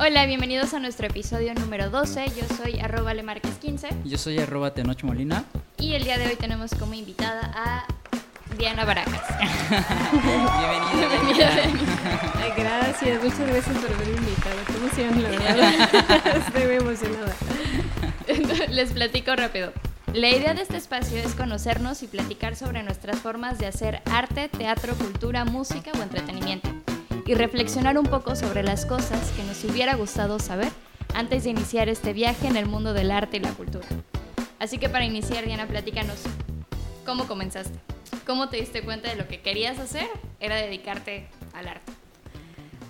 Hola, bienvenidos a nuestro episodio número 12. Yo soy arroba lemarques15 Yo soy arroba Tenoch Molina. y el día de hoy tenemos como invitada a Diana Barajas. Bienvenida, bienvenida. Ay, gracias, muchas gracias por haberme invitado. Qué emoción, la verdad. Estoy muy emocionada. Les platico rápido. La idea de este espacio es conocernos y platicar sobre nuestras formas de hacer arte, teatro, cultura, música o entretenimiento. Y reflexionar un poco sobre las cosas que nos hubiera gustado saber antes de iniciar este viaje en el mundo del arte y la cultura. Así que para iniciar, Diana, platícanos, ¿cómo comenzaste? ¿Cómo te diste cuenta de lo que querías hacer? Era dedicarte al arte.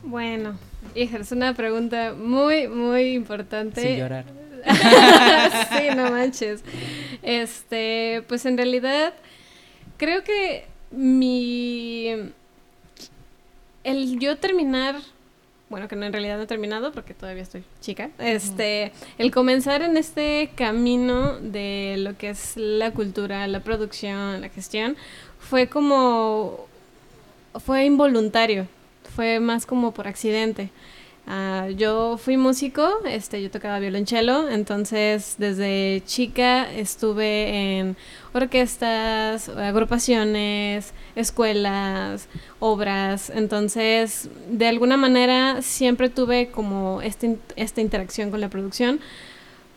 Bueno, hija, es una pregunta muy, muy importante. Sin llorar. sí, no manches. Este, pues en realidad, creo que mi. El yo terminar. Bueno, que no en realidad no he terminado porque todavía estoy chica. Este, el comenzar en este camino de lo que es la cultura, la producción, la gestión, fue como. fue involuntario. Fue más como por accidente. Ah, yo fui músico, este, yo tocaba violonchelo, entonces desde chica estuve en orquestas, agrupaciones, escuelas, obras, entonces de alguna manera siempre tuve como este, esta interacción con la producción,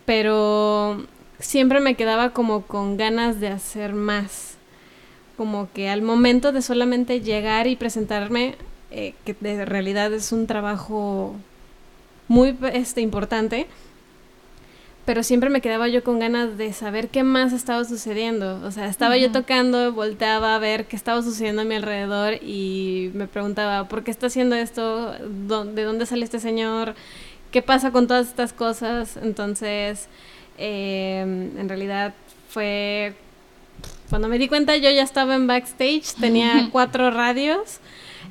pero siempre me quedaba como con ganas de hacer más, como que al momento de solamente llegar y presentarme eh, que de realidad es un trabajo muy este, importante, pero siempre me quedaba yo con ganas de saber qué más estaba sucediendo. O sea, estaba yo tocando, volteaba a ver qué estaba sucediendo a mi alrededor y me preguntaba, ¿por qué está haciendo esto? ¿De dónde sale este señor? ¿Qué pasa con todas estas cosas? Entonces, eh, en realidad fue... Cuando me di cuenta yo ya estaba en backstage, tenía cuatro radios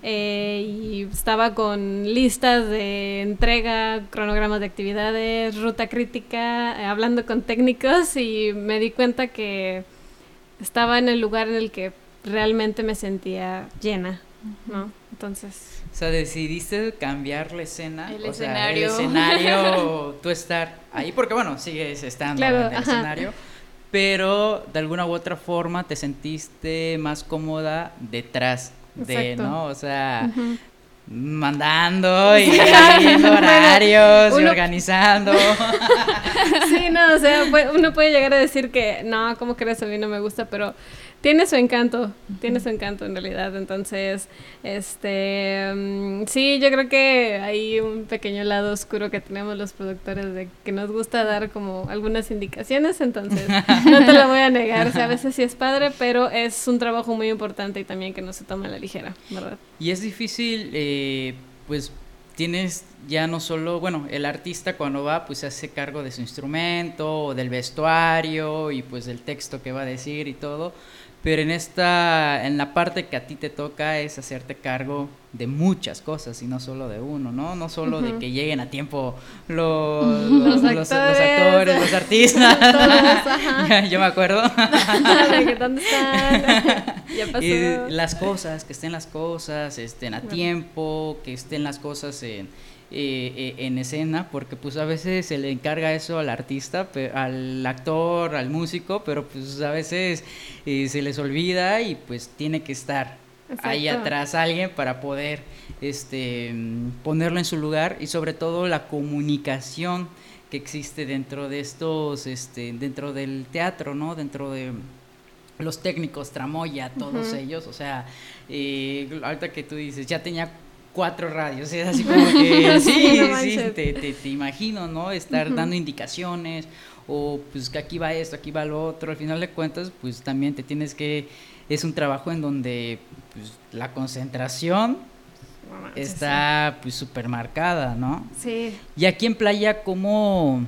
eh, y estaba con listas de entrega, cronogramas de actividades, ruta crítica, eh, hablando con técnicos y me di cuenta que estaba en el lugar en el que realmente me sentía llena, ¿no? Entonces... O sea, decidiste cambiar la escena. El o sea, escenario. el escenario, tú estar ahí, porque bueno, sigues estando Claro, en el ajá. escenario. Pero de alguna u otra forma te sentiste más cómoda detrás de, Exacto. ¿no? O sea, mandando y Sí. haciendo horarios y organizando. Sí, no, o sea, uno puede llegar a decir que no, ¿cómo crees? A mí no me gusta, pero tiene su encanto, tiene su encanto en realidad. Entonces, este, mm, sí, yo creo que hay un pequeño lado oscuro que tenemos los productores de que nos gusta dar como algunas indicaciones, entonces no te lo voy a negar, o sea, a veces sí es padre, pero es un trabajo muy importante y también que no se toma a la ligera, ¿verdad? Y es difícil, eh, pues tienes ya no solo, bueno, el artista cuando va, pues se hace cargo de su instrumento, o del vestuario y pues del texto que va a decir y todo. Pero en esta, en la parte que a ti te toca es hacerte cargo de muchas cosas y no solo de uno, ¿no? No solo de que lleguen a tiempo los, Los los- los actores. los artistas. Todos. Yo me acuerdo. ¿Dónde están? ya pasó. Y las cosas, que estén las cosas, estén a tiempo, que estén las cosas en, eh, eh, en escena, porque pues a veces se le encarga eso al artista, al actor, al músico, pero pues a veces eh, se les olvida y pues tiene que estar ahí atrás alguien para poder este ponerlo en su lugar y sobre todo la comunicación que existe dentro de estos este dentro del teatro no dentro de los técnicos tramoya todos ellos o sea eh, ahorita que tú dices ya tenía cuatro radios es así como que Sí, sí no sí manches. te, te, te imagino no estar dando indicaciones o pues que aquí va esto aquí va lo otro al final de cuentas pues también te tienes que es un trabajo en donde pues, la concentración No manches, está pues súper marcada, ¿no? Sí. Y aquí en playa, ¿cómo,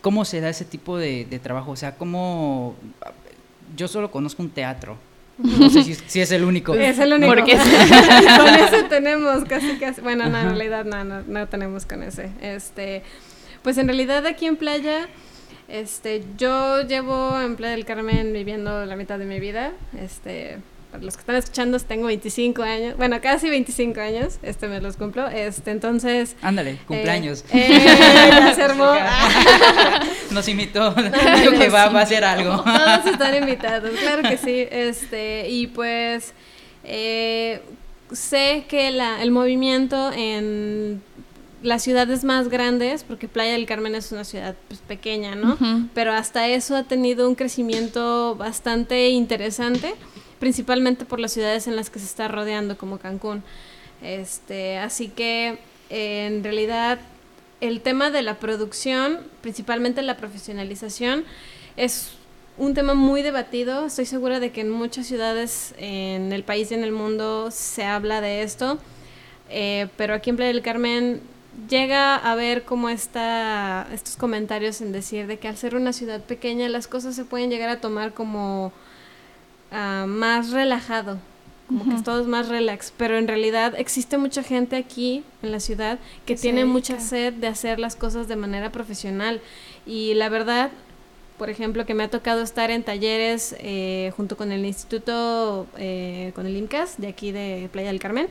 cómo se da ese tipo de, de trabajo? O sea, ¿cómo...? Yo solo conozco un teatro. No sé si, si es el único. Es el único. Porque- con ese tenemos casi casi. Bueno, no, en realidad no, no, no tenemos con ese. Este, pues en realidad aquí en playa, este, yo llevo en Playa del Carmen viviendo la mitad de mi vida. Este, para los que están escuchando, tengo 25 años, bueno, casi 25 años, este me los cumplo, este, entonces... Ándale, cumpleaños. Eh, eh, se armó. Nos invitó, dijo que va, va, a hacer algo. Todos están invitados, claro que sí, este, y pues... Eh, sé que la, el movimiento en las ciudades más grandes, porque Playa del Carmen es una ciudad pues, pequeña, ¿no? Pero hasta eso ha tenido un crecimiento bastante interesante, principalmente por las ciudades en las que se está rodeando, como Cancún. Este, así que en realidad el tema de la producción, principalmente la profesionalización, es un tema muy debatido. Estoy segura de que en muchas ciudades en el país y en el mundo se habla de esto. Eh, pero aquí en Playa del Carmen llega a ver como está estos comentarios en decir de que al ser una ciudad pequeña las cosas se pueden llegar a tomar como uh, más relajado, como que es todo más relax, pero en realidad existe mucha gente aquí en la ciudad que tiene mucha sed de hacer las cosas de manera profesional. Y la verdad por ejemplo, que me ha tocado estar en talleres eh, junto con el instituto, eh, con el INCAS de aquí de Playa del Carmen,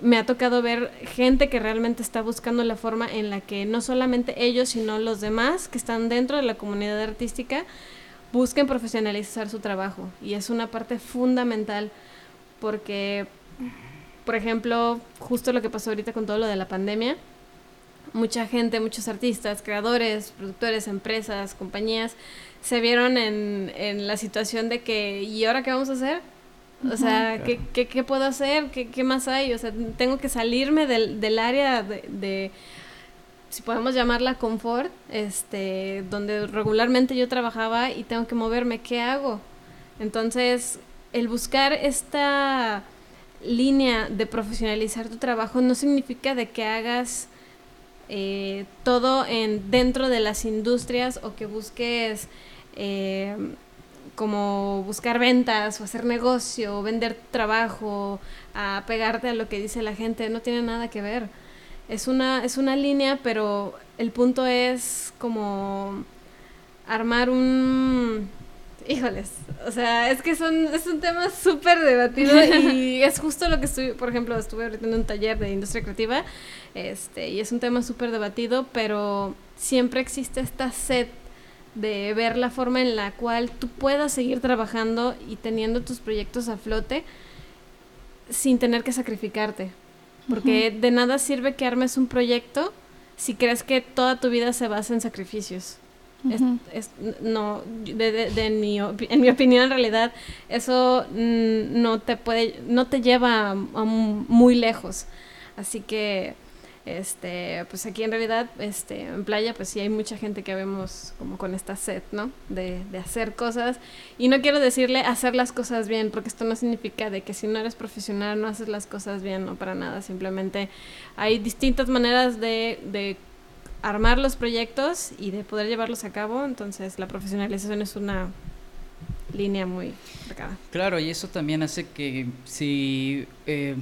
me ha tocado ver gente que realmente está buscando la forma en la que no solamente ellos, sino los demás que están dentro de la comunidad artística busquen profesionalizar su trabajo. Y es una parte fundamental porque, por ejemplo, justo lo que pasó ahorita con todo lo de la pandemia, mucha gente, muchos artistas, creadores, productores, empresas, compañías, se vieron en, en la situación de que, ¿y ahora qué vamos a hacer? O sea, ¿qué, ¿qué, qué, puedo hacer? ¿Qué, ¿Qué, más hay? O sea, tengo que salirme del, del área de, de, si podemos llamarla confort, este, donde regularmente yo trabajaba y tengo que moverme. ¿Qué hago? Entonces, el buscar esta línea de profesionalizar tu trabajo no significa de que hagas eh, todo en dentro de las industrias o que busques eh, como buscar ventas o hacer negocio o vender trabajo, a pegarte a lo que dice la gente, no tiene nada que ver. Es una, es una línea, pero el punto es como armar un... Híjoles, o sea, es que son, es un tema súper debatido y es justo lo que estoy, por ejemplo, estuve ahorita en un taller de industria creativa este, y es un tema súper debatido, pero siempre existe esta sed de ver la forma en la cual tú puedas seguir trabajando y teniendo tus proyectos a flote sin tener que sacrificarte. Porque de nada sirve que armes un proyecto si crees que toda tu vida se basa en sacrificios. es, no, de, en, mi, en, mi, opinión, en realidad, eso no te puede, no te lleva a muy lejos. Así que este, pues aquí en realidad, este, en playa, pues sí hay mucha gente que vemos como con esta sed, ¿no? De, de hacer cosas. Y no quiero decirle hacer las cosas bien, porque esto no significa de que si no eres profesional no haces las cosas bien, no para nada. Simplemente hay distintas maneras de, de armar los proyectos y de poder llevarlos a cabo. Entonces la profesionalización es una línea muy marcada. Claro, y eso también hace que si... Eh,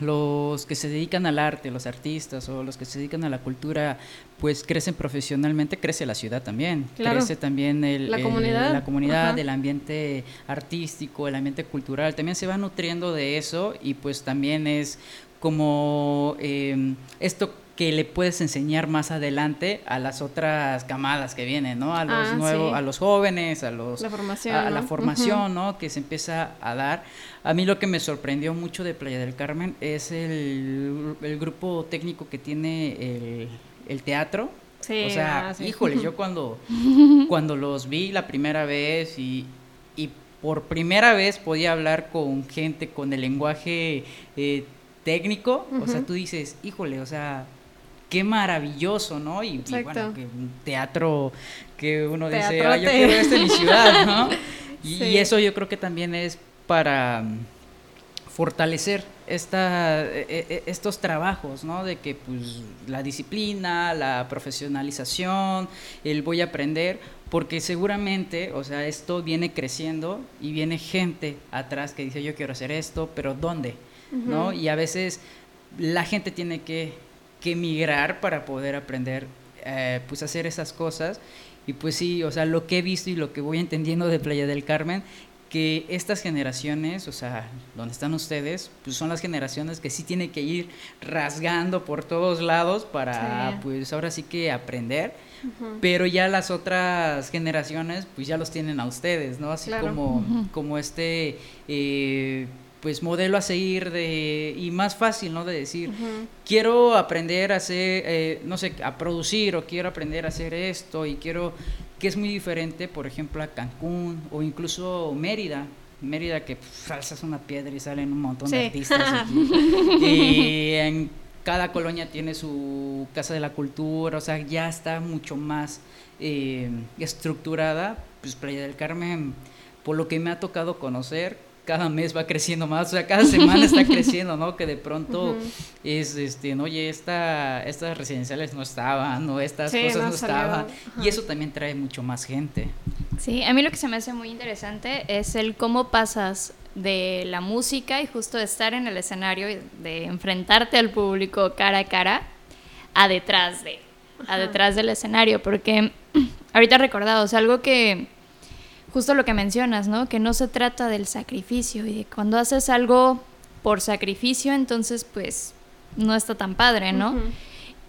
los que se dedican al arte, los artistas o los que se dedican a la cultura, pues crecen profesionalmente, crece la ciudad también, crece también el, la comunidad, la comunidad el ambiente artístico, el ambiente cultural, también se va nutriendo de eso y pues también es como eh, esto que le puedes enseñar más adelante a las otras camadas que vienen, ¿no? A los ah, nuevos, a los jóvenes, a los la formación, a, la formación, ¿no? Que se empieza a dar. A mí lo que me sorprendió mucho de Playa del Carmen es el, el grupo técnico que tiene el, el teatro. Sí, o sea, ah, híjole, yo cuando, cuando los vi la primera vez y, y por primera vez podía hablar con gente con el lenguaje eh, técnico, o sea, tú dices, híjole, o sea, qué maravilloso, ¿no? Y, bueno, que un teatro que uno dice, ah, yo quiero esto en mi ciudad, ¿no? Y, eso yo creo que también es para mm, fortalecer esta, e, e, e, estos trabajos, ¿no? De que pues la disciplina, la profesionalización, el voy a aprender, porque seguramente, o sea, esto viene creciendo y viene gente atrás que dice yo quiero hacer esto, pero ¿dónde? ¿No? Y a veces la gente tiene que que emigrar para poder aprender eh, pues hacer esas cosas. Y pues sí, o sea, lo que he visto y lo que voy entendiendo de Playa del Carmen, que estas generaciones, o sea, donde están ustedes, pues son las generaciones que sí tienen que ir rasgando por todos lados para, pues ahora sí que aprender. Pero ya las otras generaciones, pues ya los tienen a ustedes, ¿no? Así como, como este, eh, pues modelo a seguir de, y más fácil, ¿no? De decir, quiero aprender a hacer, eh, no sé, a producir o quiero aprender a hacer esto y quiero que es muy diferente, por ejemplo, a Cancún o incluso Mérida. Mérida que falsas una piedra y salen un montón de artistas. y en cada colonia tiene su casa de la cultura, o sea, ya está mucho más eh, estructurada. Pues Playa del Carmen, por lo que me ha tocado conocer, cada mes va creciendo más, o sea, cada semana está creciendo, ¿no? Que de pronto es, este, no, oye, esta, estas residenciales no estaban, no, estas cosas no, estaban, y eso también trae mucho más gente. Sí, a mí lo que se me hace muy interesante es el cómo pasas de la música y justo de estar en el escenario y de enfrentarte al público cara a cara a detrás de, a detrás del escenario, porque ahorita recordado, o sea, algo que justo lo que mencionas, ¿no? Que no se trata del sacrificio y de cuando haces algo por sacrificio, entonces pues no está tan padre, ¿no?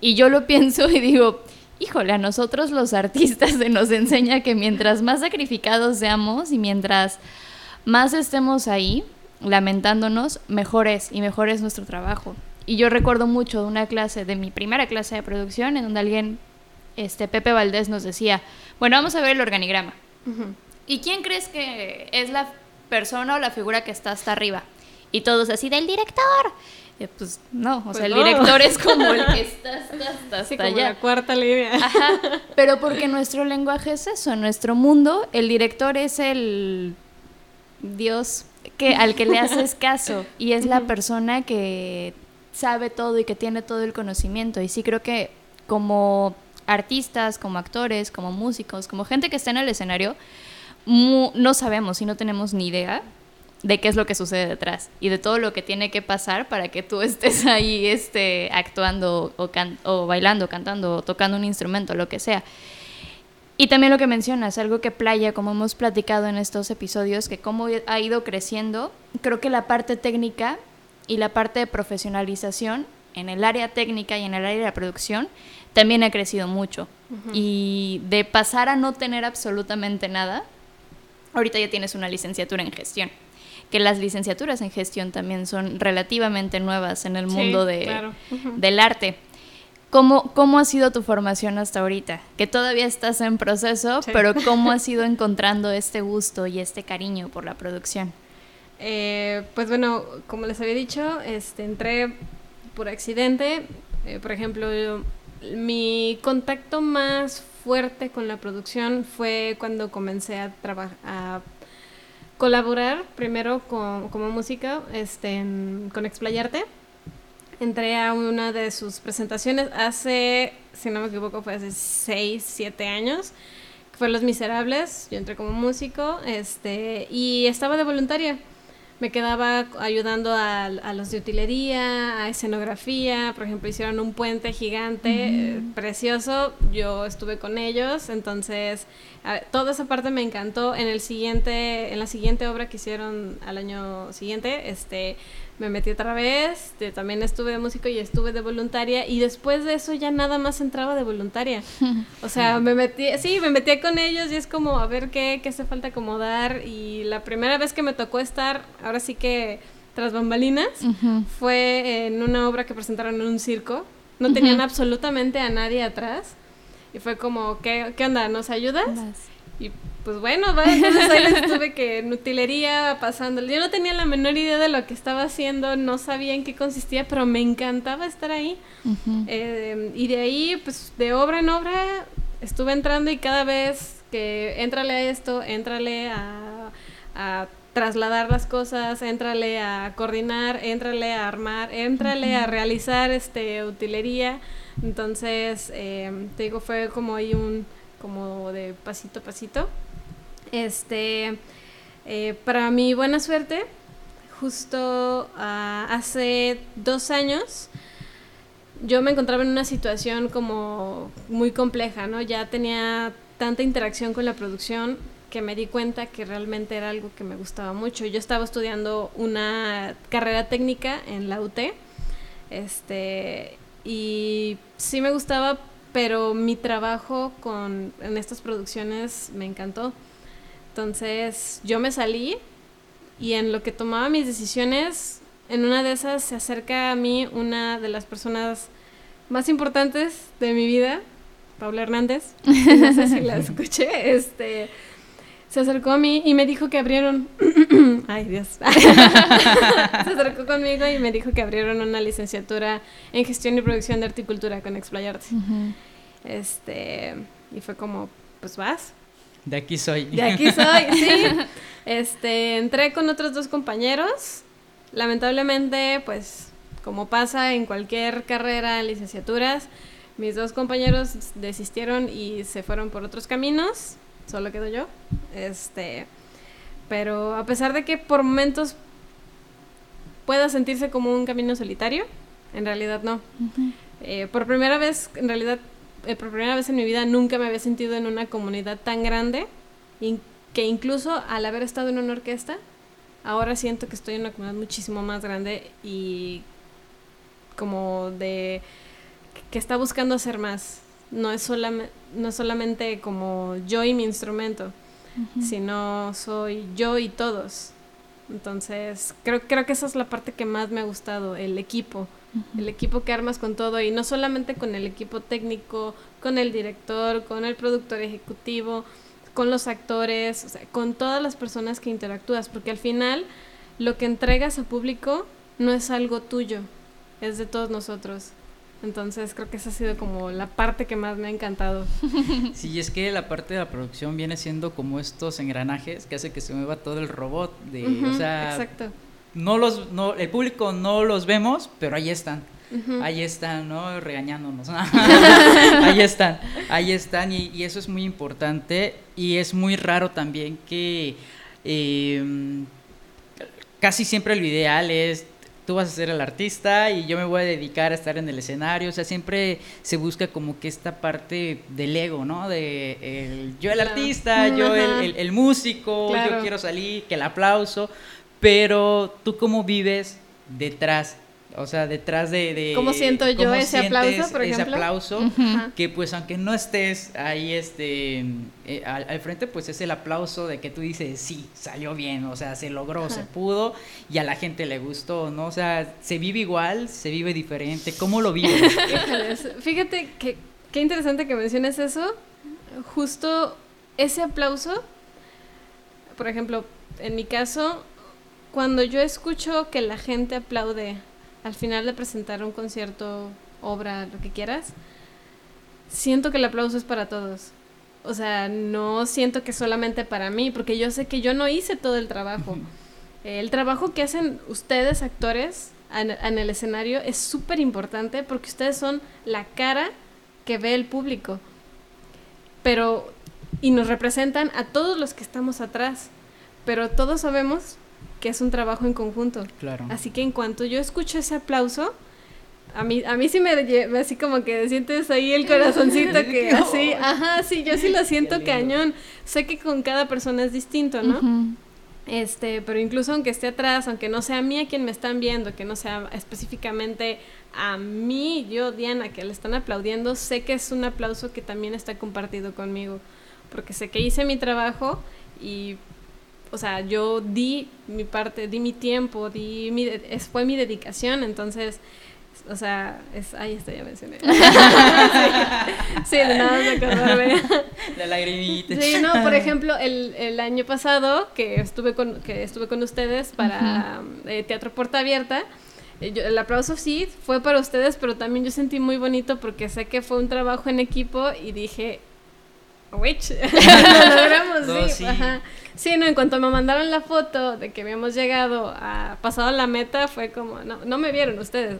Y yo lo pienso y digo, híjole, a nosotros los artistas se nos enseña que mientras más sacrificados seamos y mientras más estemos ahí lamentándonos, mejor es y mejor es nuestro trabajo. Y yo recuerdo mucho de una clase, de mi primera clase de producción, en donde alguien, este Pepe Valdés nos decía, bueno, vamos a ver el organigrama. ¿Y quién crees que es la persona o la figura que está hasta arriba? Y todos así, del director. pues no, o pues sea, el director es como el que está hasta, hasta, allá. la cuarta línea. Ajá, pero porque nuestro lenguaje es eso, nuestro mundo, el director es el Dios que, al que le haces caso y es la persona que sabe todo y que tiene todo el conocimiento. Y sí creo que como artistas, como actores, como músicos, como gente que está en el escenario, no sabemos y no tenemos ni idea de qué es lo que sucede detrás y de todo lo que tiene que pasar para que tú estés ahí este, actuando o, o bailando, cantando, o tocando un instrumento, lo que sea. Y también lo que mencionas, algo que Playa, como hemos platicado en estos episodios, que cómo ha ido creciendo, creo que la parte técnica y la parte de profesionalización en el área técnica y en el área de la producción también ha crecido mucho. Y de pasar a no tener absolutamente nada, ahorita ya tienes una licenciatura en gestión. Que las licenciaturas en gestión también son relativamente nuevas en el mundo de, del arte. ¿Cómo, ¿Cómo ha sido tu formación hasta ahorita? Que todavía estás en proceso, pero ¿cómo has ido encontrando este gusto y este cariño por la producción? Eh, pues bueno, como les había dicho, este, entré por accidente. Eh, por ejemplo, mi contacto más fuerte con la producción fue cuando comencé a trabajar colaborar primero como música este, con Explayarte. Entré a una de sus presentaciones hace, si no me equivoco, fue hace 6, 7 años. Fue Los Miserables. Yo entré como músico este, y estaba de voluntaria me quedaba ayudando a, los de utilería, a escenografía, por ejemplo, hicieron un puente gigante, eh, precioso, yo estuve con ellos, entonces toda esa parte me encantó. En el siguiente, en la siguiente obra que hicieron al año siguiente, este me metí otra vez, también estuve de músico y estuve de voluntaria y después de eso ya nada más entraba de voluntaria. O sea, me metí, sí, me metí con ellos y es como a ver qué, qué hace falta acomodar y la primera vez que me tocó estar, ahora sí que tras bambalinas, fue en una obra que presentaron en un circo. No tenían absolutamente a nadie atrás y fue como, ¿qué, qué onda? ¿Nos ayudas? Y pues bueno, entonces ahí estuve que en utilería pasando. Yo no tenía la menor idea de lo que estaba haciendo, no sabía en qué consistía, pero me encantaba estar ahí. Eh, y de ahí, pues de obra en obra, estuve entrando y cada vez que entrale a esto, entrale a, a trasladar las cosas, entrale a coordinar, entrale a armar, entrale a realizar este utilería. Entonces, eh, te digo, fue como ahí un como de pasito a pasito. Este, eh, para mi buena suerte, justo ah, hace dos años, yo me encontraba en una situación como muy compleja, ¿no? Ya tenía tanta interacción con la producción que me di cuenta que realmente era algo que me gustaba mucho. Yo estaba estudiando una carrera técnica en la UT, este, y sí me gustaba, pero mi trabajo con, en estas producciones me encantó. Entonces yo me salí y en lo que tomaba mis decisiones, en una de esas se acerca a mí una de las personas más importantes de mi vida, Paula Hernández, no sé si la escuché, este, se acercó a mí y me dijo que abrieron, ay Dios, se acercó conmigo y me dijo que abrieron una licenciatura en gestión y producción de horticultura con Explayarte. Este, y fue como, pues vas. De aquí soy. De aquí soy, sí. Este, entré con otros dos compañeros. Lamentablemente, pues, como pasa en cualquier carrera, en licenciaturas, mis dos compañeros desistieron y se fueron por otros caminos. Solo quedo yo. Este, pero a pesar de que por momentos pueda sentirse como un camino solitario, en realidad no. Eh, por primera vez, en realidad por primera vez en mi vida nunca me había sentido en una comunidad tan grande que incluso al haber estado en una orquesta, ahora siento que estoy en una comunidad muchísimo más grande y como de que está buscando hacer más. No es, solamente no solamente como yo y mi instrumento, sino soy yo y todos. Entonces, creo, creo que esa es la parte que más me ha gustado, el equipo el equipo que armas con todo y no solamente con el equipo técnico, con el director, con el productor ejecutivo, con los actores, con todas las personas que interactúas, porque al final lo que entregas a público no es algo tuyo, es de todos nosotros. Entonces creo que esa ha sido como la parte que más me ha encantado. Sí, es que la parte de la producción viene siendo como estos engranajes que hace que se mueva todo el robot. De, exacto no los, no, el público no los vemos, pero ahí están. Ahí están, ¿no? Regañándonos. ahí están, ahí están y, eso es muy importante y es muy raro también que em, casi siempre lo ideal es tú vas a ser el artista y yo me voy a dedicar a estar en el escenario. O sea, siempre se busca como que esta parte del ego, ¿no? De el, yo el artista, yo el, músico, yo quiero salir, que el aplauso. Pero tú cómo vives detrás, o sea, detrás de... ¿Cómo siento yo ese aplauso, por ese aplauso, que pues aunque no estés ahí este, eh, al, frente, pues es el aplauso de que tú dices, sí, salió bien, o sea, se logró, se pudo y a la gente le gustó, ¿no? O sea, se vive igual, se vive diferente, ¿cómo lo vives? Fíjate que qué interesante que menciones eso, justo ese aplauso, por ejemplo, en mi caso, cuando yo escucho que la gente aplaude al final de presentar un concierto, obra, lo que quieras, siento que el aplauso es para todos. O sea, no siento que solamente para mí, porque yo sé que yo no hice todo el trabajo. El trabajo que hacen ustedes, actores, en, el escenario es súper importante porque ustedes son la cara que ve el público. Pero, y nos representan a todos los que estamos atrás. Pero todos sabemos que es un trabajo en conjunto. Claro. Así que en cuanto yo escucho ese aplauso, a mí, a mí sí me así como que sientes ahí el corazoncito que así, ajá, sí, yo sí lo siento cañón. Sé que con cada persona es distinto, ¿no? Este, pero incluso aunque esté atrás, aunque no sea a mí a quien me están viendo, que no sea específicamente a mí, yo, Diana, que le están aplaudiendo, sé que es un aplauso que también está compartido conmigo, porque sé que hice mi trabajo y o sea, yo di mi parte, di mi tiempo, di mi, es, fue mi dedicación, entonces, o sea, es, ahí está, ya mencioné. sí, de nada de acordarme. La lagrimita. Sí, no, por ejemplo, el, el año pasado que estuve con, que estuve con ustedes para eh, Teatro Puerta Abierta, eh, el aplauso sí fue para ustedes, pero también yo sentí muy bonito porque sé que fue un trabajo en equipo y dije, witch, lo logramos, sí. Ajá. Sí, no, en cuanto me mandaron la foto de que habíamos llegado a pasado la meta, fue como, no, no me vieron ustedes,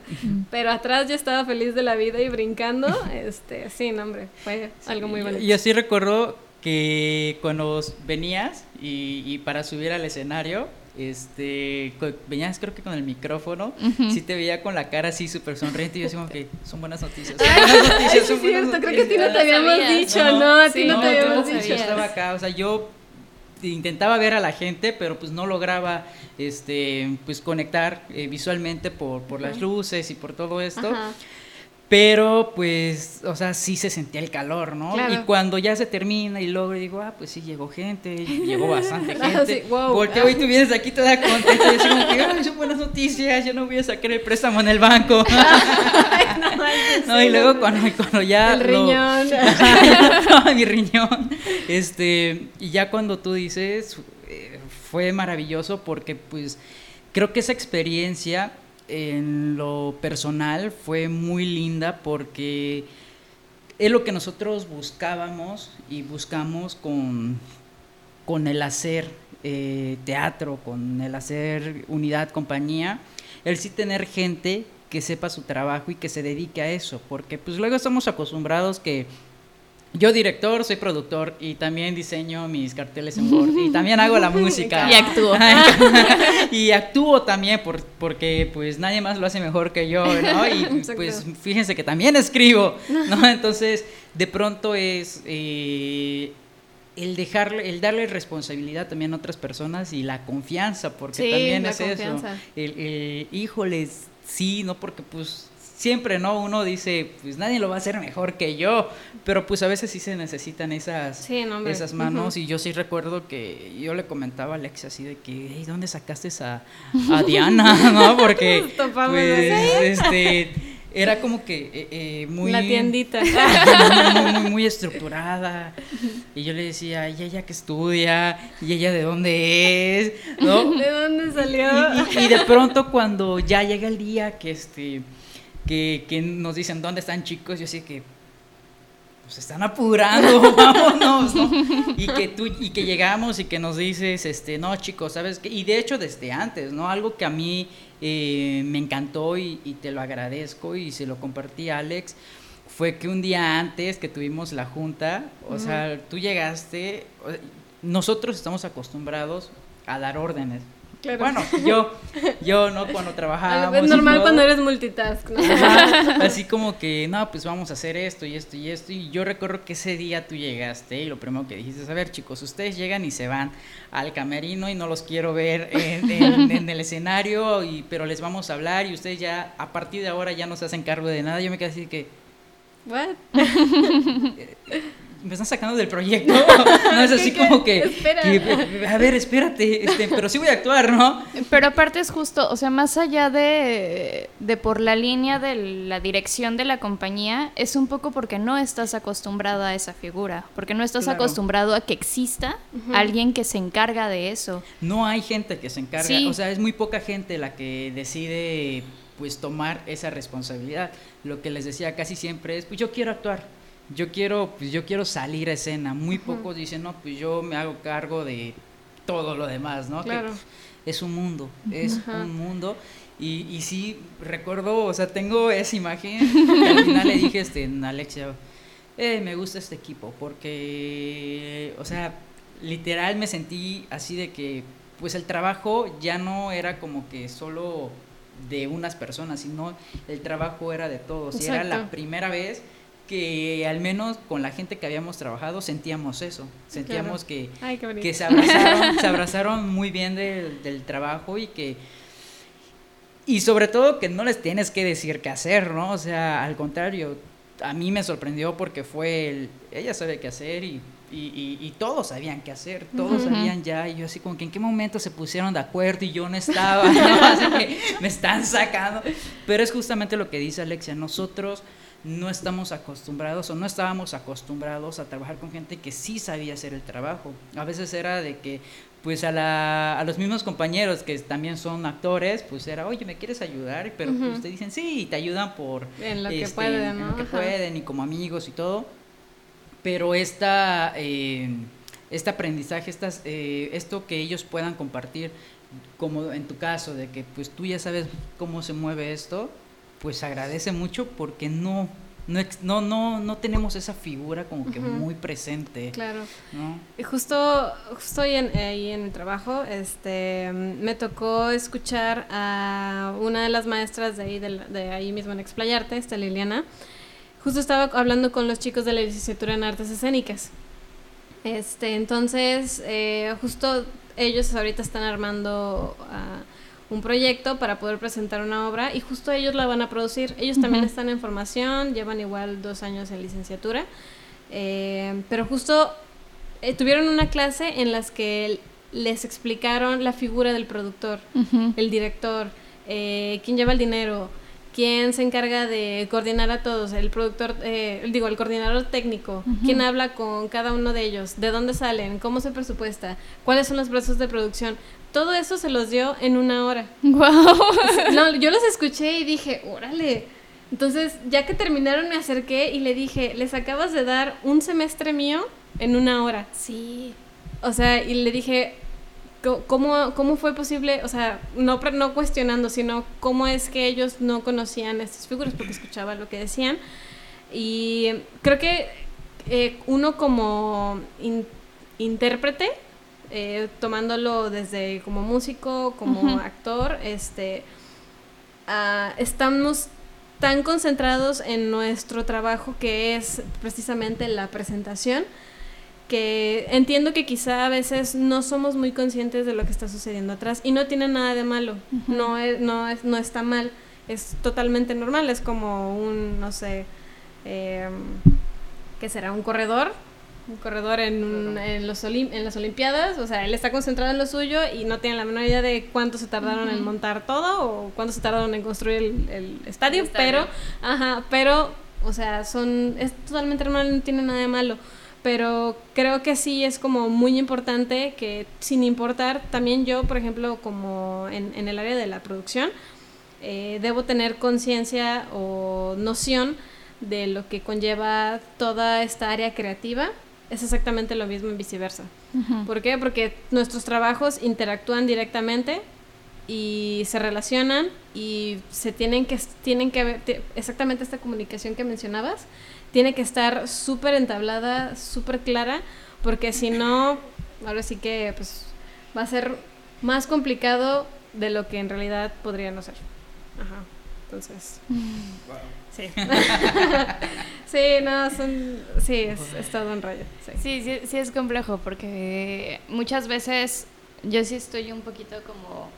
pero atrás yo estaba feliz de la vida y brincando, este, sí, no, hombre, fue algo muy bonito. Y así recuerdo que cuando venías y, para subir al escenario, este, venías creo que con el micrófono, sí te veía con la cara así súper sonriente y yo decía que son buenas noticias. Son buenas noticias, es cierto, creo que a ti no te habíamos dicho, no, a ti no, te habíamos dicho. Yo estaba acá, o sea, yo intentaba ver a la gente, pero pues no lograba este pues conectar eh, visualmente por, por las luces y por todo esto. Pero pues, o sea, sí se sentía el calor, ¿no? Y cuando ya se termina y luego digo, ah, pues sí llegó gente, llegó bastante gente. Porque hoy tú vienes aquí toda contenta y como que, ay, son buenas noticias, yo no voy a sacar el préstamo en el banco. no, y luego cuando, cuando ya... El riñón. mi riñón. Este, y ya cuando tú dices, eh, fue maravilloso porque pues creo que esa experiencia en lo personal fue muy linda porque es lo que nosotros buscábamos y buscamos con, con el hacer eh, teatro, con el hacer unidad, compañía, el sí tener gente que sepa su trabajo y que se dedique a eso, porque pues luego estamos acostumbrados que yo director, soy productor y también diseño mis carteles en Word y también hago la música. y actúo. y actúo también por, porque pues nadie más lo hace mejor que yo, ¿no? Y pues fíjense que también escribo, ¿no? Entonces, de pronto es eh, el dejarle, el darle responsabilidad también a otras personas y la confianza, porque también es eso. El, el, híjoles, sí, no porque pues siempre, ¿no? Uno dice, pues nadie lo va a hacer mejor que yo, pero pues a veces sí se necesitan esas, esas manos y yo sí recuerdo que yo le comentaba a Alex así de que, hey, ¿dónde sacaste a, a Diana? ¿No? Porque, pues, este, era como que eh, eh, muy... La tiendita. Muy, muy, estructurada. Y yo le decía, ¿y ella que estudia? ¿Y ella de dónde es? ¿No? ¿De dónde salió? y de pronto cuando ya llega el día que este que, que nos dicen, ¿dónde están chicos? Yo sé que pues están apurando, vámonos, ¿no? Y que tú, y que llegamos y que nos dices, este, no, chicos, ¿sabes qué? Y de hecho desde antes, ¿no? Algo que a mí eh, me encantó y, te lo agradezco y se lo compartí a Alex, fue que un día antes que tuvimos la junta, o sea, tú llegaste, nosotros estamos acostumbrados a dar órdenes, bueno, yo, yo, ¿no? Cuando trabajábamos. Es normal cuando eres multitask, así como que, no, pues vamos a hacer esto y esto y esto. Y yo recuerdo que ese día tú llegaste y lo primero que dijiste es, a ver, chicos, ustedes llegan y se van al camerino y no los quiero ver en, el escenario, y, pero les vamos a hablar y ustedes ya, a partir de ahora, ya no se hacen cargo de nada. Yo me quedé así que... ¿What? me están sacando del proyecto. No es así como que, a ver, espérate, este, pero sí voy a actuar, ¿no? Pero aparte es justo, o sea, más allá de, de por la línea de la dirección de la compañía, es un poco porque no estás acostumbrado a esa figura, porque no estás acostumbrado a que exista alguien que se encarga de eso. No hay gente que se encarga, o sea, es muy poca gente la que decide pues tomar esa responsabilidad. Lo que les decía casi siempre es, pues yo quiero actuar yo quiero, pues yo quiero salir a escena. Muy pocos dicen, no, pues yo me hago cargo de todo lo demás, ¿no? Claro. es un mundo, es un mundo. Y, y sí, recuerdo, o sea, tengo esa imagen, que al final le dije este, Alexia, eh, me gusta este equipo, porque, o sea, literal me sentí así de que, pues el trabajo ya no era como que solo de unas personas, sino el trabajo era de todos. Y era la primera vez que al menos con la gente que habíamos trabajado sentíamos eso, sentíamos que, que se, abrazaron, se abrazaron muy bien del, trabajo y que... Y sobre todo que no les tienes que decir qué hacer, ¿no? O sea, al contrario, a mí me sorprendió porque fue el... Ella sabe qué hacer y, y, todos sabían qué hacer, todos sabían ya, y yo así como que en qué momento se pusieron de acuerdo y yo no estaba, ¿no? Así que me están sacando. Pero es justamente lo que dice Alexia, nosotros no estamos acostumbrados o no estábamos acostumbrados a trabajar con gente que sí sabía hacer el trabajo. A veces era de que pues a, la, a los mismos compañeros que también son actores, pues era, oye, ¿me quieres ayudar? Pero pues te dicen, sí, te ayudan por... En lo que este, pueden, En lo que pueden y como amigos y todo. Pero esta, eh, este aprendizaje, estas, eh, esto que ellos puedan compartir, como en tu caso, de que pues tú ya sabes cómo se mueve esto, pues agradece mucho porque no no, no, no, tenemos esa figura como que muy presente. Claro. Y justo, justo ahí en, ahí en el trabajo, este, me tocó escuchar a una de las maestras de ahí, de, ahí mismo en Explayarte, esta Liliana. Justo estaba hablando con los chicos de la licenciatura en artes escénicas. Este, entonces, eh, justo ellos ahorita están armando ah, un proyecto para poder presentar una obra y justo ellos la van a producir. Ellos también están en formación, llevan igual dos años en licenciatura, eh, pero justo eh, tuvieron una clase en las que les explicaron la figura del productor, el director, eh, quién lleva el dinero, quién se encarga de coordinar a todos, el productor, eh, digo, el coordinador técnico, quién habla con cada uno de ellos, de dónde salen, cómo se presupuesta, cuáles son los procesos de producción. Todo eso se los dio en una hora. ¡Wow! No, yo los escuché y dije, órale. Entonces, ya que terminaron, me acerqué y le dije, les acabas de dar un semestre mío en una hora. Sí. O sea, y le dije, ¿cómo, cómo fue posible? O sea, no, no cuestionando, sino cómo es que ellos no conocían estas figuras porque escuchaba lo que decían. Y creo que eh, uno como intérprete, eh, tomándolo desde como músico, como actor, este, uh, estamos tan concentrados en nuestro trabajo que es precisamente la presentación que entiendo que quizá a veces no somos muy conscientes de lo que está sucediendo atrás y no tiene nada de malo, no, es, no, es, no está mal, es totalmente normal, es como un, no sé, eh, ¿qué será? Un corredor, un corredor en, en, los en las Olimpiadas, o sea, él está concentrado en lo suyo y no tiene la menor idea de cuánto se tardaron en montar todo o cuánto se tardaron en construir el, estadio, pero, ajá, pero, o sea, son, es totalmente normal, no tiene nada de malo pero creo que sí es como muy importante que sin importar, también yo, por ejemplo, como en, el área de la producción, eh, debo tener conciencia o noción de lo que conlleva toda esta área creativa. Es exactamente lo mismo en viceversa. ¿Por qué? Porque nuestros trabajos interactúan directamente y se relacionan y se tienen que tienen que ver exactamente esta comunicación que mencionabas tiene que estar súper entablada, súper clara, porque si no, ahora sí que pues va a ser más complicado de lo que en realidad podría no ser. Ajá. Entonces. Sí. sí, no, son. Sí, es, es todo un rollo. Sí. sí. Sí, es complejo porque muchas veces yo sí estoy un poquito como.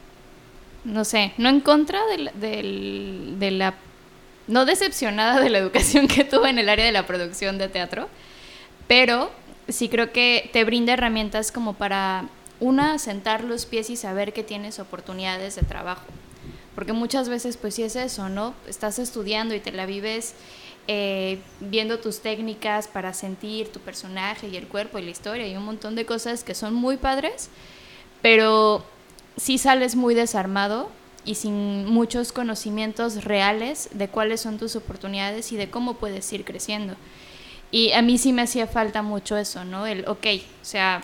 No sé, no en contra de de la no decepcionada de la educación que tuve en el área de la producción de teatro, pero sí creo que te brinda herramientas como para, una, sentar los pies y saber que tienes oportunidades de trabajo. Porque muchas veces, pues sí es eso, ¿no? Estás estudiando y te la vives eh, viendo tus técnicas para sentir tu personaje y el cuerpo y la historia y un montón de cosas que son muy padres, pero sí sales muy desarmado y sin muchos conocimientos reales de cuáles son tus oportunidades y de cómo puedes ir creciendo. Y a mí sí me hacía falta mucho eso, ¿no? El, ok, o sea,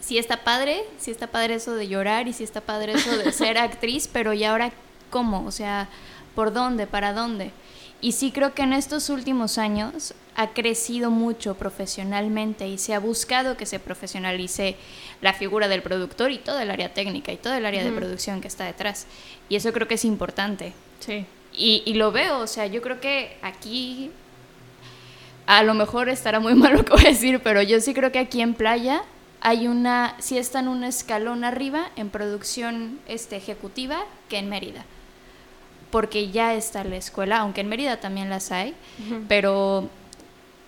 sí está padre, sí está padre eso de llorar y sí está padre eso de ser actriz, pero ¿y ahora cómo? O sea, ¿por dónde? ¿Para dónde? Y sí creo que en estos últimos años ha crecido mucho profesionalmente y se ha buscado que se profesionalice la figura del productor y todo el área técnica y todo el área de producción que está detrás. Y eso creo que es importante. Sí. Y, y, lo veo, o sea, yo creo que aquí, a lo mejor estará muy mal lo que voy a decir, pero yo sí creo que aquí en Playa hay una, sí está en un escalón arriba en producción este, ejecutiva que en Mérida porque ya está la escuela, aunque en Mérida también las hay, pero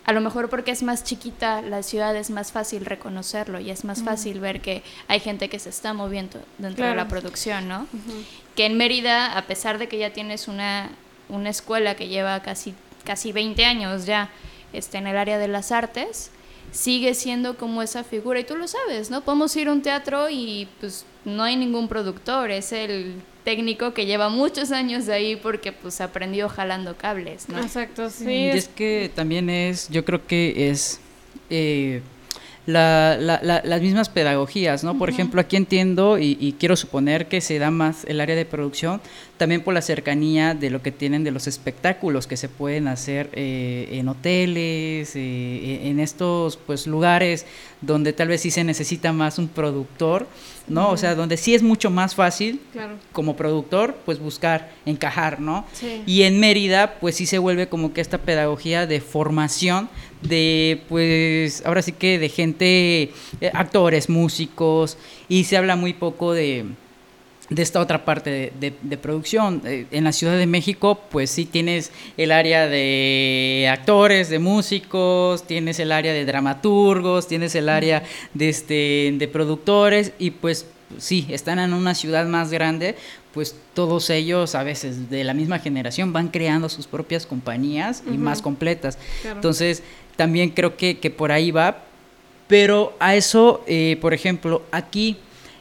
a lo mejor porque es más chiquita la ciudad es más fácil reconocerlo y es más fácil ver que hay gente que se está moviendo dentro de la producción, ¿no? Que en Mérida, a pesar de que ya tienes una, una escuela que lleva casi, casi 20 años ya este, en el área de las artes, sigue siendo como esa figura y tú lo sabes, ¿no? Podemos ir a un teatro y pues no hay ningún productor, es el técnico que lleva muchos años de ahí porque pues aprendió jalando cables, ¿no? Exacto, sí. Y es que también es, yo creo que es eh, la, la, las mismas pedagogías, ¿no? Por ejemplo, aquí entiendo y, quiero suponer que se da más el área de producción, también por la cercanía de lo que tienen de los espectáculos que se pueden hacer eh, en hoteles, eh, en estos pues lugares donde tal vez sí se necesita más un productor, ¿no? O sea, donde sí es mucho más fácil como productor pues buscar encajar, ¿no? Y en Mérida pues sí se vuelve como que esta pedagogía de formación de pues ahora sí que de gente, eh, actores, músicos, y se habla muy poco de de esta otra parte de, producción. Eh, en la Ciudad de México, pues sí tienes el área de actores, de músicos, tienes el área de dramaturgos, tienes el área de, este, de productores y pues sí, están en una ciudad más grande, pues todos ellos a veces de la misma generación van creando sus propias compañías y más completas. Entonces, también creo que, que, por ahí va, pero a eso, eh, por ejemplo, aquí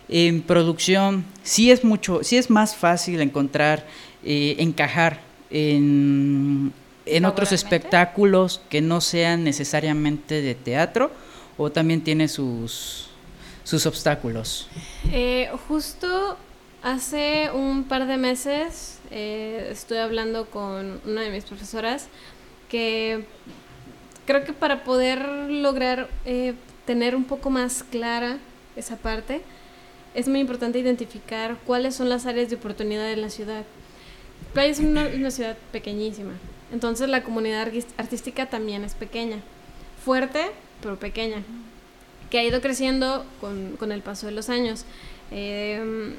en producción sí es mucho, sí es más fácil encontrar, eh, encajar en, en otros espectáculos que no sean necesariamente de teatro o también tiene sus, sus obstáculos. Eh, justo hace un par de meses eh, estoy hablando con una de mis profesoras que creo que para poder lograr tener un poco más clara esa parte, es muy importante identificar cuáles son las áreas de oportunidad en la ciudad. Playa es una, ciudad pequeñísima, entonces la comunidad artística también es pequeña, fuerte, pero pequeña, que ha ido creciendo con, con el paso de los años. Eh,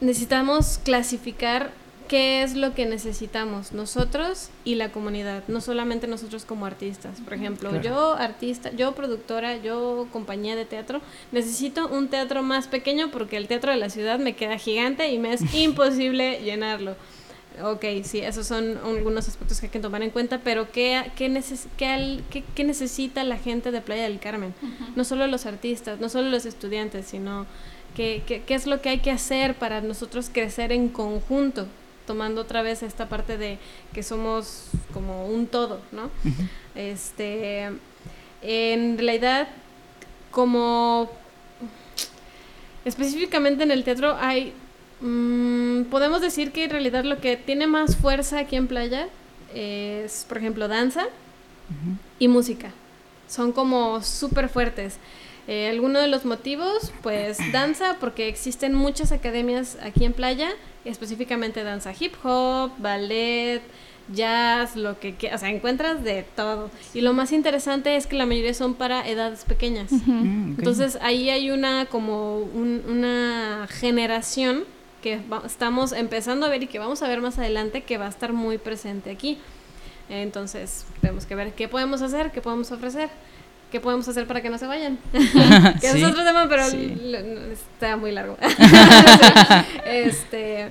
necesitamos clasificar qué es lo que necesitamos nosotros y la comunidad, no solamente nosotros como artistas. Por ejemplo, yo artista, yo productora, yo compañía de teatro, necesito un teatro más pequeño porque el teatro de la ciudad me queda gigante y me es imposible llenarlo. Ok, sí, esos son algunos aspectos que hay que tomar en cuenta, pero ¿qué, qué, qué, necesita la gente de Playa del Carmen? No solo los artistas, no solo los estudiantes, sino qué, qué es lo que hay que hacer para nosotros crecer en conjunto tomando otra vez esta parte de que somos como un todo, ¿no? Este, en realidad, como específicamente en el teatro hay, mm, podemos decir que en realidad lo que tiene más fuerza aquí en Playa es, por ejemplo, danza y música. Son como súper fuertes. Eh, alguno de los motivos, pues danza, porque existen muchas academias aquí en Playa, específicamente danza hip hop, ballet, jazz, lo que quieras, o sea, encuentras de todo. Y lo más interesante es que la mayoría son para edades pequeñas. Mm, Entonces ahí hay una como una generación que estamos empezando a ver y que vamos a ver más adelante que va a estar muy presente aquí. Entonces tenemos que ver qué podemos hacer, qué podemos ofrecer. ¿Qué podemos hacer para que no se vayan? que es otro tema, pero está muy largo. este,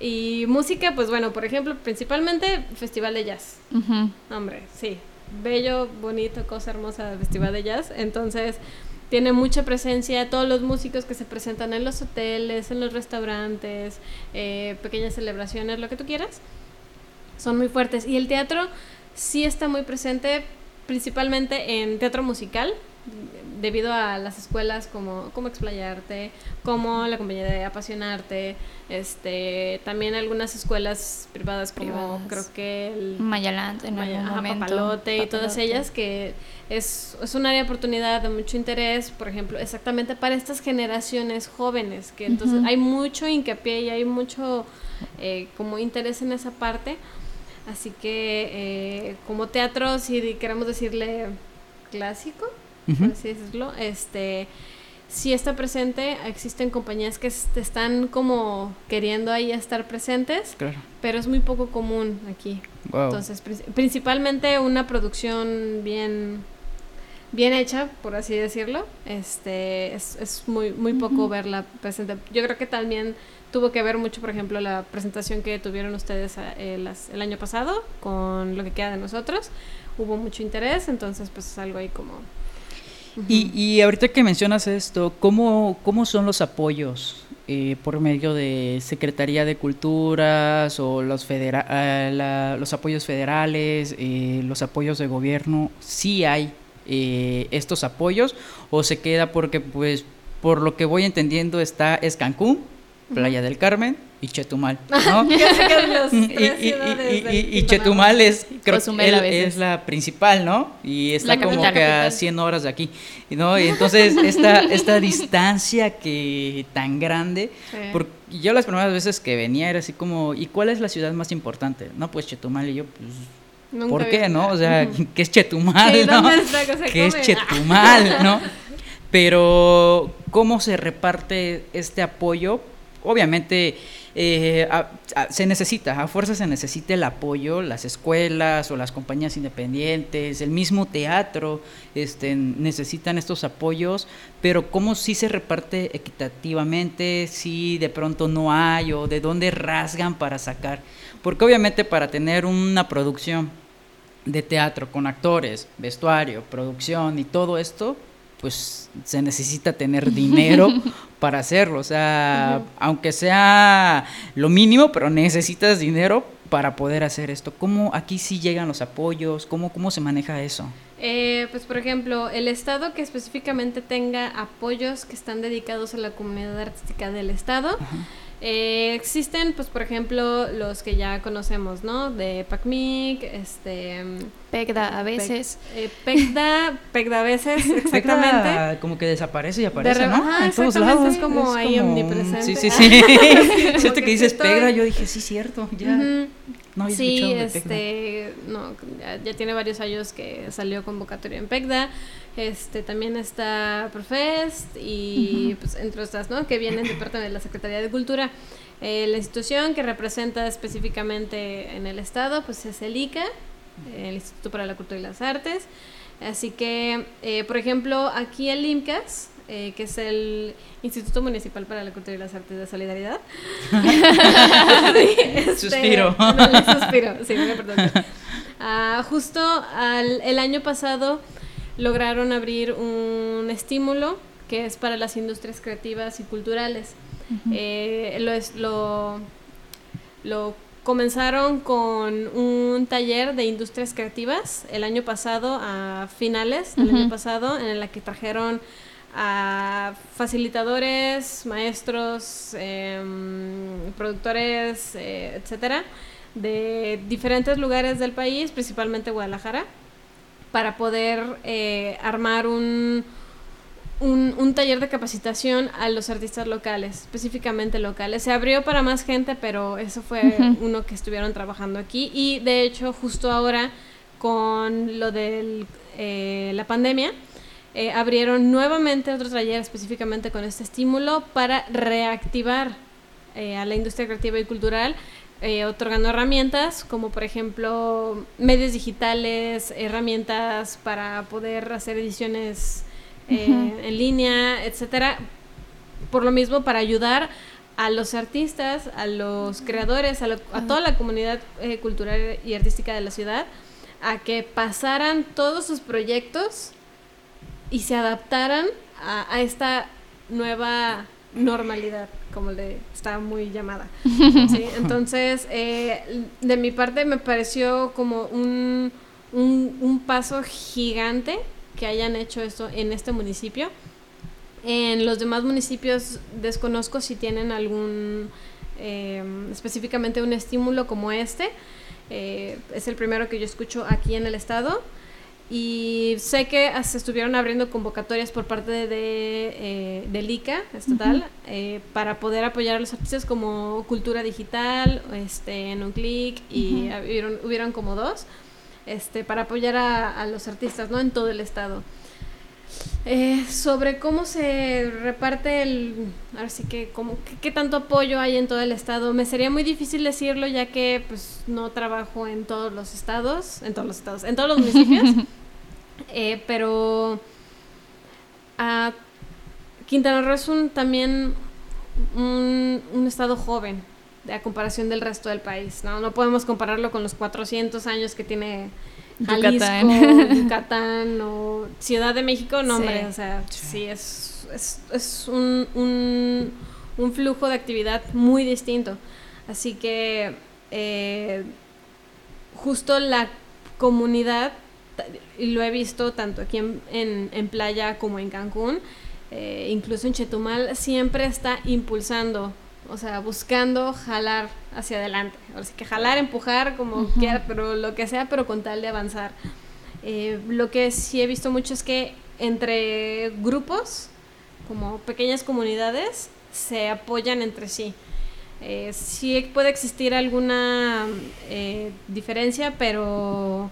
y música, pues bueno, por ejemplo, principalmente Festival de Jazz. Hombre, sí. Bello, bonito, cosa hermosa, Festival de Jazz. Entonces, tiene mucha presencia todos los músicos que se presentan en los hoteles, en los restaurantes, eh, pequeñas celebraciones, lo que tú quieras. Son muy fuertes. Y el teatro sí está muy presente, principalmente en teatro musical, debido a las escuelas como Cómo Explayarte, como la compañía de Apasionarte, este, también algunas escuelas privadas como creo que el Mayalante en algún momento, Papalote y todas ellas que es, es un área de oportunidad de mucho interés, por ejemplo, exactamente para estas generaciones jóvenes, que entonces hay mucho hincapié y hay mucho eh, como interés en esa parte. Así que eh, como teatro, si queremos decirle clásico, por así decirlo, este sí está presente, existen compañías que están como queriendo ahí estar presentes, pero es muy poco común aquí. Entonces, principalmente una producción bien bien hecha, por así decirlo, este es, es muy muy poco verla presente. Yo creo que también tuvo que ver mucho, por ejemplo, la presentación que tuvieron ustedes eh, el año pasado con lo que queda de nosotros. Hubo mucho interés, entonces pues es algo ahí como... y, y, ahorita que mencionas esto, ¿cómo, cómo son los apoyos eh, por medio de Secretaría de Culturas o los, federa eh, los apoyos federales, los apoyos de gobierno? ¿Sí hay estos apoyos o se queda porque pues por lo que voy entendiendo está es Cancún, Playa del Carmen y Chetumal, ¿no? y, Chetumal es, creo es la principal, ¿no? Y está como que a 100 horas de aquí, ¿no? Y entonces esta, esta distancia que tan grande, porque yo las primeras veces que venía era así como, ¿y cuál es la ciudad más importante? No, pues Chetumal y yo, pues... ¿Por qué, no? O sea, ¿qué es Chetumal, no? ¿Qué es Chetumal, no? Pero, ¿cómo se reparte este apoyo? Obviamente, eh, se necesita, a fuerza se necesita el apoyo, las escuelas o las compañías independientes, el mismo teatro este, necesitan estos apoyos, pero cómo si se reparte equitativamente, si de pronto no hay o de dónde rasgan para sacar, porque obviamente para tener una producción de teatro con actores, vestuario, producción y todo esto, pues se necesita tener dinero para hacerlo. O sea, aunque sea lo mínimo, pero necesitas dinero para poder hacer esto. ¿Cómo aquí sí llegan los apoyos? ¿Cómo, cómo se maneja eso? Eh, pues por ejemplo, el Estado que específicamente tenga apoyos que están dedicados a la comunidad artística del Estado. Eh, existen, pues, por ejemplo, los que ya conocemos, ¿no? De PACMIC, este... PECDA a veces. Eh, PECDA, PECDA a veces, exactamente. como que desaparece y aparece, ¿no? en todos lados. es como ahí omnipresente. Sí, sí, sí. Cierto que, dices PECDA, yo dije, sí, cierto, ya. No había sí, este, no, ya, tiene varios años que salió convocatoria en PECDA. Este, también está Profest y pues, entre otras, ¿no? Que vienen de parte de la Secretaría de Cultura. Eh, la institución que representa específicamente en el estado, pues es el ICA, el Instituto para la Cultura y las Artes. Así que, eh, por ejemplo, aquí el IMCAS, eh, que es el Instituto Municipal para la Cultura y las Artes de Solidaridad. este, suspiro. suspiro, sí, perdón. Uh, justo al, el año pasado lograron abrir un estímulo que es para las industrias creativas y culturales. Eh, lo, es, lo, lo comenzaron con un taller de industrias creativas el año pasado, a finales del año pasado, en el que trajeron a facilitadores, maestros, em, productores, eh, etcétera, de diferentes lugares del país, principalmente Guadalajara para poder eh, armar un, un, taller de capacitación a los artistas locales, específicamente locales. Se abrió para más gente, pero eso fue uno que estuvieron trabajando aquí. Y de hecho, justo ahora, con lo de eh, la pandemia, eh, abrieron nuevamente otro taller específicamente con este estímulo para reactivar a la industria creativa y cultural eh, otorgando herramientas como por ejemplo medios digitales, herramientas para poder hacer ediciones eh, en línea, etcétera. Por lo mismo, para ayudar a los artistas, a los creadores, a, toda la comunidad eh, cultural y artística de la ciudad, a que pasaran todos sus proyectos y se adaptaran a esta nueva normalidad como le está muy llamada. Entonces, eh, de mi parte me pareció como un, un, paso gigante que hayan hecho esto en este municipio. En los demás municipios desconozco si tienen algún, em, específicamente un estímulo como este. Eh, es el primero que yo escucho aquí en el estado. Y sé que se estuvieron abriendo convocatorias por parte de, eh, del ICA estatal eh, para poder apoyar a los artistas como Cultura Digital, este, en un clic, y hubieron, como dos, este, para apoyar a, los artistas ¿no? en todo el estado. Eh, sobre cómo se reparte el, ahora sí que, como, qué, tanto apoyo hay en todo el estado, me sería muy difícil decirlo ya que pues no trabajo en todos los estados, en todos los estados, en todos los municipios, eh, pero a Quintana Roo es un, también un, un, estado joven a comparación del resto del país, ¿no? No podemos compararlo con los 400 años que tiene Jalisco, Yucatán. o Ciudad de México, no, hombre, o sea, sí, es, es, es un, un, un, flujo de actividad muy distinto. Así que eh, justo la comunidad, y lo he visto tanto aquí en, en, playa como en Cancún, eh, incluso en Chetumal, siempre está impulsando o sea, buscando jalar hacia adelante. Ahora sí que jalar, empujar, como quiera, pero lo que sea, pero con tal de avanzar. Eh, lo que sí he visto mucho es que entre grupos, como pequeñas comunidades, se apoyan entre sí. Eh, sí puede existir alguna eh, diferencia, pero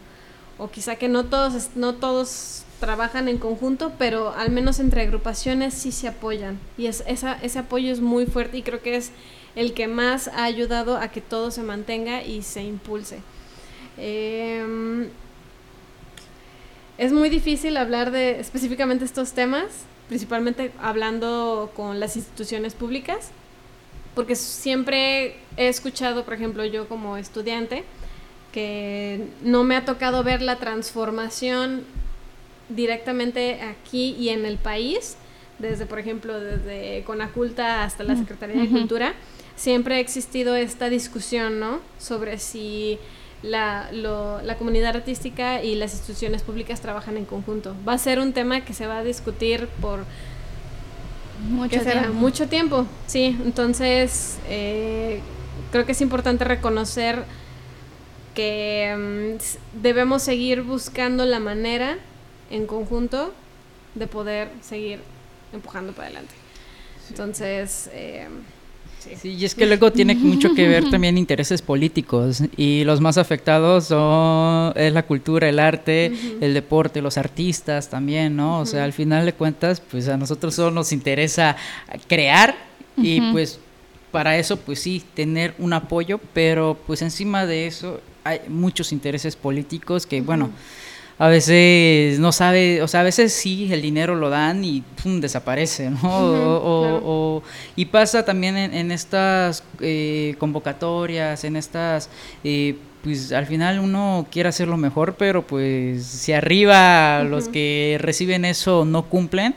o quizá que no todos no todos trabajan en conjunto, pero al menos entre agrupaciones sí se apoyan y ese apoyo es muy fuerte y creo que es el que más ha ayudado a que todo se mantenga y se impulse. Em, es muy difícil hablar de específicamente estos temas, principalmente hablando con las instituciones públicas, porque siempre he escuchado, por ejemplo, yo como estudiante, que no me ha tocado ver la transformación directamente aquí y en el país, desde, por ejemplo, desde Conaculta hasta la Secretaría de Cultura, siempre ha existido esta discusión, ¿no? Sobre si la, la comunidad artística y las instituciones públicas trabajan en conjunto. Va a ser un tema que se va a discutir por mucho tiempo. Mucho tiempo, sí. Entonces, eh, creo que es importante reconocer que mm, debemos seguir buscando la manera en conjunto de poder seguir empujando para adelante. Entonces, eh, sí. y es que luego tiene mucho que ver también intereses políticos y los más afectados son es la cultura, el arte, el deporte, los artistas también, ¿no? O sea, al final de cuentas, pues a nosotros solo nos interesa crear y pues para eso pues sí, tener un apoyo, pero pues encima de eso hay muchos intereses políticos que, bueno, a veces no sabe, o sea, a veces sí, el dinero lo dan y pum, desaparece, ¿no? o, y pasa también en, estas eh, convocatorias, en estas... Eh, pues al final uno quiere hacer lo mejor, pero pues si arriba los que reciben eso no cumplen,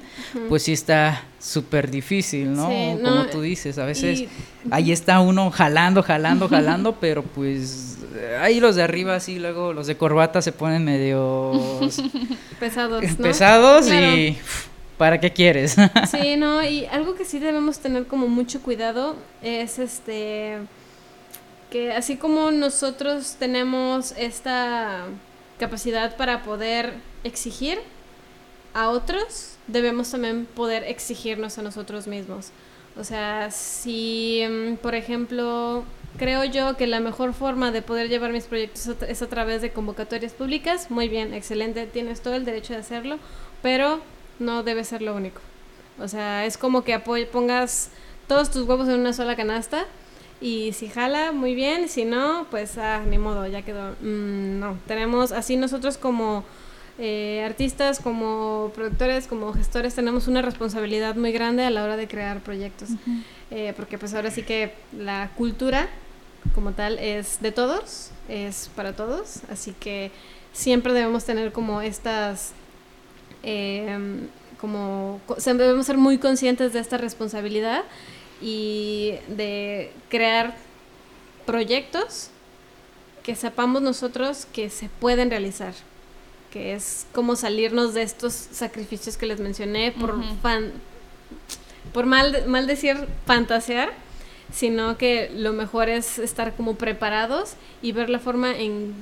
pues sí está súper difícil, ¿no? Como tú dices, a veces ahí está uno jalando, jalando, jalando, pero pues ahí los de arriba sí, luego los de corbata se ponen medio pesados, ¿no? pesados y ¿para qué quieres? sí, no, y algo que sí debemos tener como mucho cuidado es este que así como nosotros tenemos esta capacidad para poder exigir a otros, debemos también poder exigirnos a nosotros mismos. O sea, si, mm, por ejemplo, creo yo que la mejor forma de poder llevar mis proyectos es a través de convocatorias públicas, muy bien, excelente, tienes todo el derecho de hacerlo, pero no debe ser lo único. O sea, es como que pongas todos tus huevos en una sola canasta y si jala, muy bien. Si no, pues ah, ni modo, ya quedó. Mm, no, tenemos así nosotros como eh, artistas, como productores, como gestores, tenemos una responsabilidad muy grande a la hora de crear proyectos. Eh, porque pues ahora sí que la cultura como tal es de todos, es para todos. Así que siempre debemos tener como estas... Em, como debemos ser muy conscientes de esta responsabilidad y de crear proyectos que sepamos nosotros que se pueden realizar, que es como salirnos de estos sacrificios que les mencioné por fan, por mal, mal decir fantasear, sino que lo mejor es estar como preparados y ver la forma en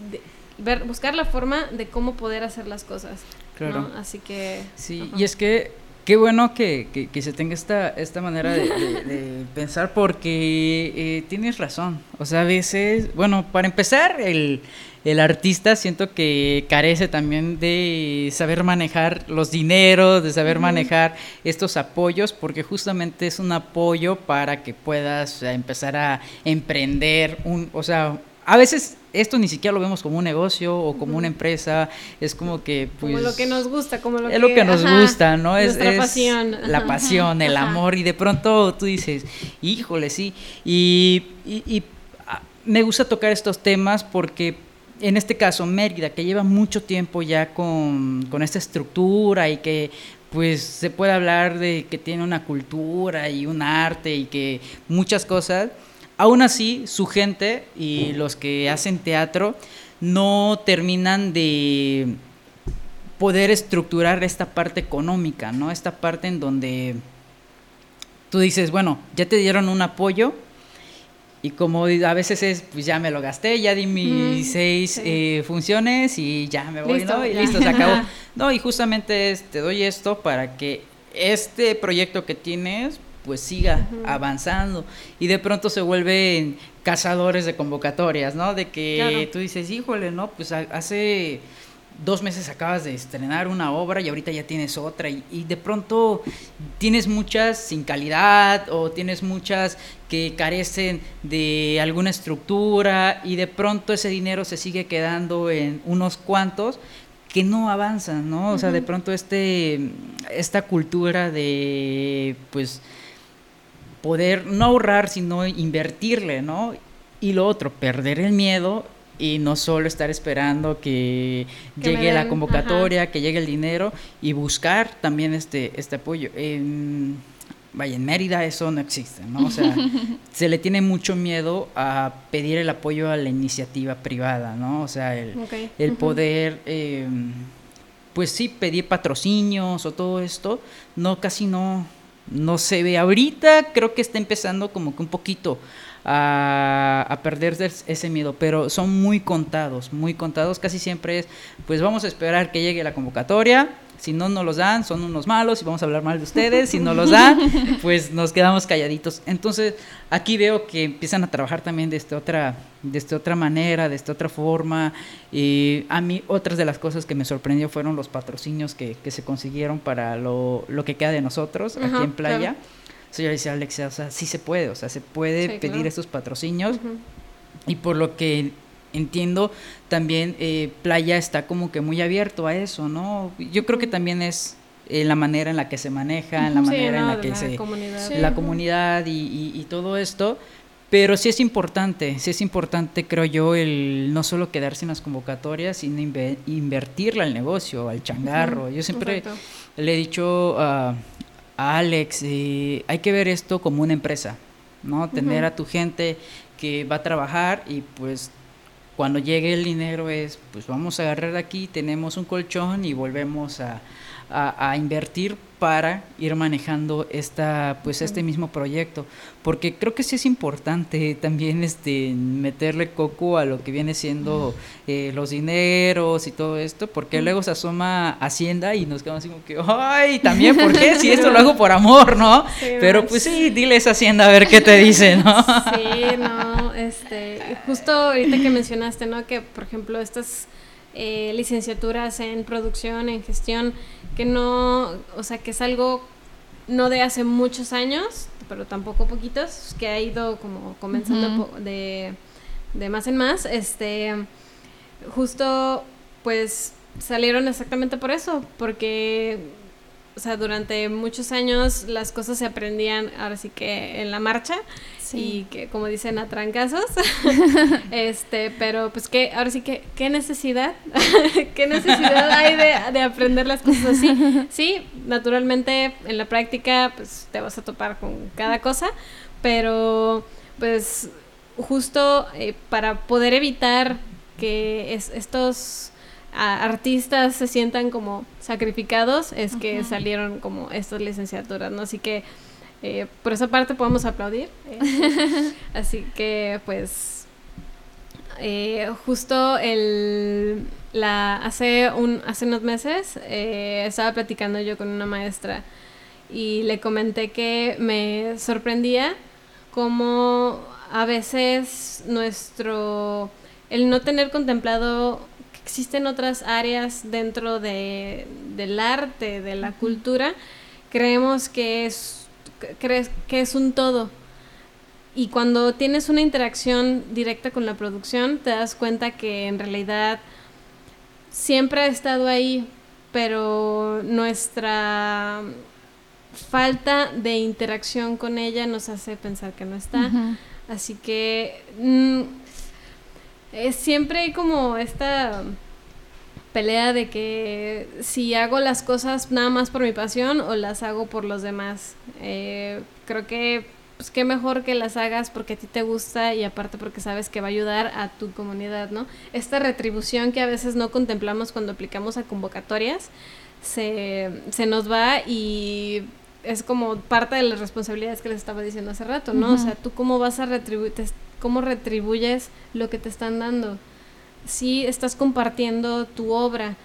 ver, buscar la forma de cómo poder hacer las cosas. Claro. Así que sí, y es que Qué bueno que, que, se tenga esta, esta manera de, pensar porque eh, tienes razón. O sea, a veces, bueno, para empezar, el, el, artista siento que carece también de saber manejar los dineros, de saber manejar estos apoyos, porque justamente es un apoyo para que puedas empezar a emprender un, o sea, a veces esto ni siquiera lo vemos como un negocio o como una empresa, es como que pues como lo que nos gusta, como lo es lo que nos gusta, ¿no? Es, es pasión. la pasión, el amor y de pronto tú dices, híjole, sí, y, y, ah, me gusta tocar estos temas porque en este caso Mérida, que lleva mucho tiempo ya con, con esta estructura y que pues se puede hablar de que tiene una cultura y un arte y que muchas cosas, Aún así, su gente y los que hacen teatro no terminan de poder estructurar esta parte económica, ¿no? Esta parte en donde tú dices, bueno, ya te dieron un apoyo, y como a veces es, pues ya me lo gasté, ya di mis seis eh, funciones y ya me voy, ¿no? Y listo, se acabó. no, y justamente es, te doy esto para que este proyecto que tienes, pues siga avanzando. Y de pronto se vuelven cazadores de convocatorias, ¿no? De que tú dices, híjole, ¿no? Pues hace dos meses acabas de estrenar una obra y ahorita ya tienes otra y, de pronto tienes muchas sin calidad o tienes muchas que carecen de alguna estructura y de pronto ese dinero se sigue quedando en unos cuantos que no avanzan, ¿no? O sea, de pronto este esta cultura de pues poder no ahorrar sino invertirle, ¿no? Y lo otro, perder el miedo y no solo estar esperando que, llegue la convocatoria, que llegue el dinero y buscar también este, este apoyo. En, vaya, en Mérida eso no existe, ¿no? O sea, se le tiene mucho miedo a pedir el apoyo a la iniciativa privada, ¿no? O sea, el, el poder, em, pues sí, pedir patrocinios o todo esto, no, casi no, no se ve. Ahorita creo que está empezando como que un poquito a, a perder ese miedo, pero son muy contados, muy contados. Casi siempre es, pues vamos a esperar que llegue la convocatoria, si no nos los dan, son unos malos y vamos a hablar mal de ustedes. Si no los dan, pues nos quedamos calladitos. Entonces, aquí veo que empiezan a trabajar también de esta otra, de esta otra manera, de esta otra forma. Y a mí, otras de las cosas que me sorprendió fueron los patrocinios que, que se consiguieron para lo, lo, que queda de nosotros aquí en Playa yo le decía a Alexia, o sea, sí se puede, o sea, se puede pedir estos patrocinios. Y por lo que entiendo, también eh, Playa está como que muy abierto a eso, ¿no? Yo creo que también es eh, la manera en la que se maneja, en la manera en la que se... Comunidad. La comunidad y, y, todo esto. Pero sí es importante, sí es importante, creo yo, el no solo quedarse en las convocatorias, sino invertirle al negocio, al changarro. Yo siempre le he dicho a Alex, eh, hay que ver esto como una empresa, ¿no? Tener a tu gente que va a trabajar y pues cuando llegue el dinero es, pues vamos a agarrar aquí, tenemos un colchón y volvemos a, a, invertir para ir manejando esta pues este mismo proyecto. Porque creo que sí es importante también este meterle coco a lo que viene siendo eh, los dineros y todo esto porque luego se asoma Hacienda y nos quedamos así como que ay también por qué si esto lo hago por amor no pero pues sí diles Hacienda a ver qué te dice no sí no este justo ahorita que mencionaste no que por ejemplo estas eh, licenciaturas en producción, en gestión, que no, o sea, que es algo no de hace muchos años, pero tampoco poquitos, que ha ido como comenzando de, de más en más, este, justo pues salieron exactamente por eso, porque o sea, durante muchos años las cosas se aprendían ahora sí que en la marcha y que como dicen a trancazos. este, pero pues que ahora sí que qué necesidad, qué necesidad hay de, de, aprender las cosas así. Sí, naturalmente en la práctica pues te vas a topar con cada cosa, pero pues justo eh, para poder evitar que estos artistas se sientan como sacrificados es que salieron como estas licenciaturas, ¿no? Así que eh, por esa parte podemos aplaudir. Eh. así que pues eh, justo el la hace un hace unos meses estaba platicando yo con una maestra y le comenté que me sorprendía cómo a veces nuestro el no tener contemplado existen otras áreas dentro de, del arte, de la cultura, creemos que es, crees que es un todo. Y cuando tienes una interacción directa con la producción, te das cuenta que en realidad siempre ha estado ahí, pero nuestra falta de interacción con ella nos hace pensar que no está. Así que mm, es siempre hay como esta pelea de que si hago las cosas nada más por mi pasión o las hago por los demás. Eh, creo que pues qué mejor que las hagas porque a ti te gusta y aparte porque sabes que va a ayudar a tu comunidad, ¿no? Esta retribución que a veces no contemplamos cuando aplicamos a convocatorias se, se nos va y es como parte de las responsabilidades que les estaba diciendo hace rato, ¿no? O sea, tú cómo vas a retribuir, cómo retribuyes lo que te están dando. Si estás compartiendo tu obra,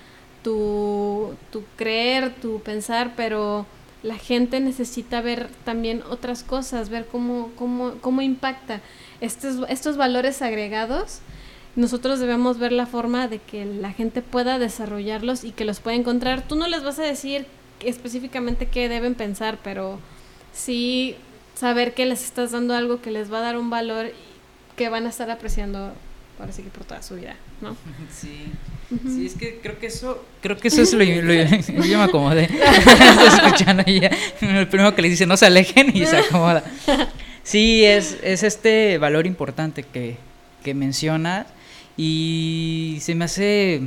tu, tu creer, tu pensar, pero la gente necesita ver también otras cosas, ver cómo, cómo, cómo impacta estos, estos valores agregados. Nosotros debemos ver la forma de que la gente pueda desarrollarlos y que los pueda encontrar. Tú no les vas a decir específicamente qué deben pensar, pero sí saber que les estás dando algo que les va a dar un valor que van a estar apreciando ahora sí que por toda su vida, ¿no? Sí. Sí, es que creo que eso, creo que eso es lo, lo yo me acomodé. Estoy escuchando ella. El primero que le dice no se alejen y se acomoda. Sí, es, es este valor importante que, que mencionas y se me hace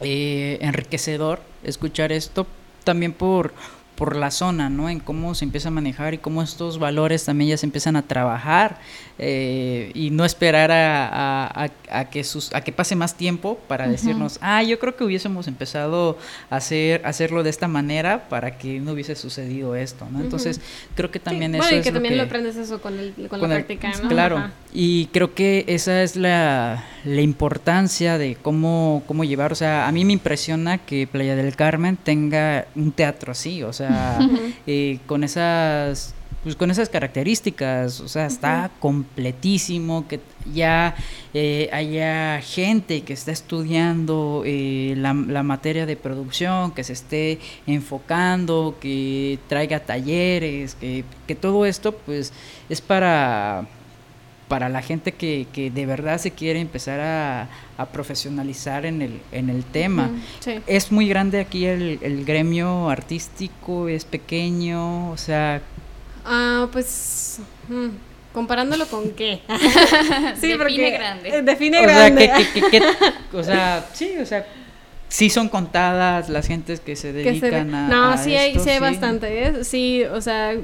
eh, enriquecedor escuchar esto también por, por la zona, ¿no? En cómo se empieza a manejar y cómo estos valores también ya se empiezan a trabajar eh, y no esperar a, a, que sus, a que pase más tiempo para decirnos, ah, yo creo que hubiésemos empezado a hacer, hacerlo de esta manera para que no hubiese sucedido esto, ¿no? Entonces, creo que también eso bueno, y que también lo aprendes eso con, el, con, la práctica, ¿no? Claro, y creo que esa es la, la importancia de cómo, cómo llevar, o sea, a mí me impresiona que Playa del Carmen tenga un teatro así, o sea, eh, con esas pues con esas características, o sea, está completísimo, que ya eh, haya gente que está estudiando eh, la, materia de producción, que se esté enfocando, que traiga talleres, que, que todo esto pues es para para la gente que, que, de verdad se quiere empezar a, a profesionalizar en el, en el tema. Es muy grande aquí el, el, gremio artístico, es pequeño, o sea, Ah, pues. Mm, ¿Comparándolo con qué? sí, define grande. Define grande. o sea, sí, o sea, sí son contadas las gentes que se dedican a. No, sí, hay, sí hay bastante. ¿eh? Sí, o sea,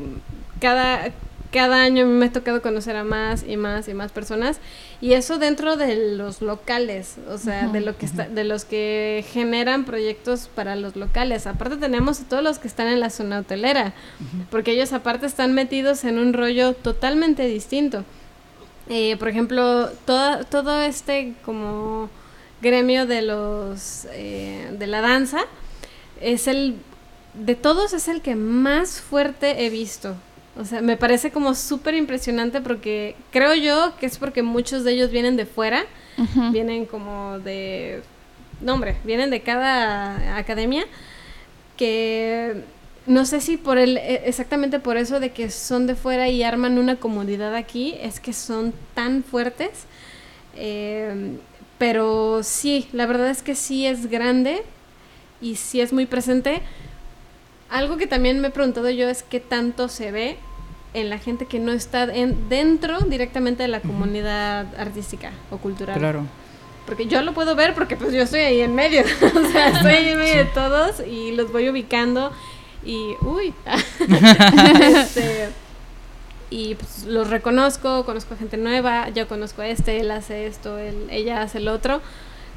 cada, cada año me ha tocado conocer a más y más y más personas y eso dentro de los locales, o sea, de lo que está, de los que generan proyectos para los locales. Aparte tenemos a todos los que están en la zona hotelera, porque ellos aparte están metidos en un rollo totalmente distinto. Eh, por ejemplo, todo, todo este como gremio de los eh, de la danza es el de todos es el que más fuerte he visto o sea, me parece como súper impresionante porque creo yo que es porque muchos de ellos vienen de fuera, vienen como de... No, hombre, vienen de cada academia que no sé si por el e, exactamente por eso de que son de fuera y arman una comunidad aquí es que son tan fuertes eh, pero sí la verdad es que sí es grande y sí es muy presente. Algo que también me he preguntado yo es qué tanto se ve en la gente que no está en, dentro directamente de la comunidad artística o cultural. Claro. Porque yo lo puedo ver porque pues yo estoy ahí en medio, o sea, estoy ahí en medio de todos y los voy ubicando y, uy, este, y pues los reconozco, conozco a gente nueva, yo conozco a este, él hace esto, él, ella hace el otro,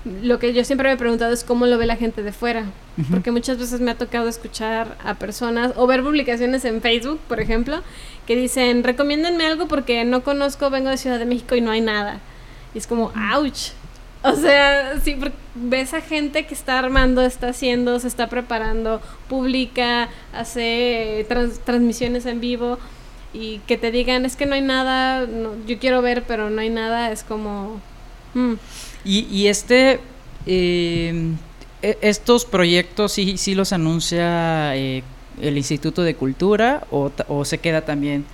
lo que yo siempre me he preguntado es cómo lo ve la gente de fuera, porque muchas veces me ha tocado escuchar a personas o ver publicaciones en Facebook, por ejemplo, que dicen, recomiéndenme algo porque no conozco, vengo de Ciudad de México y no hay nada. Y es como, ouch. O sea, sí, ves a gente que está armando, está haciendo, se está preparando, publica, hace transmisiones en vivo y que te digan, es que no hay nada, yo quiero ver, pero no hay nada, es como... Mm. Y, y este, eh, e, estos proyectos sí, sí los anuncia eh, el Instituto de Cultura o, o se queda también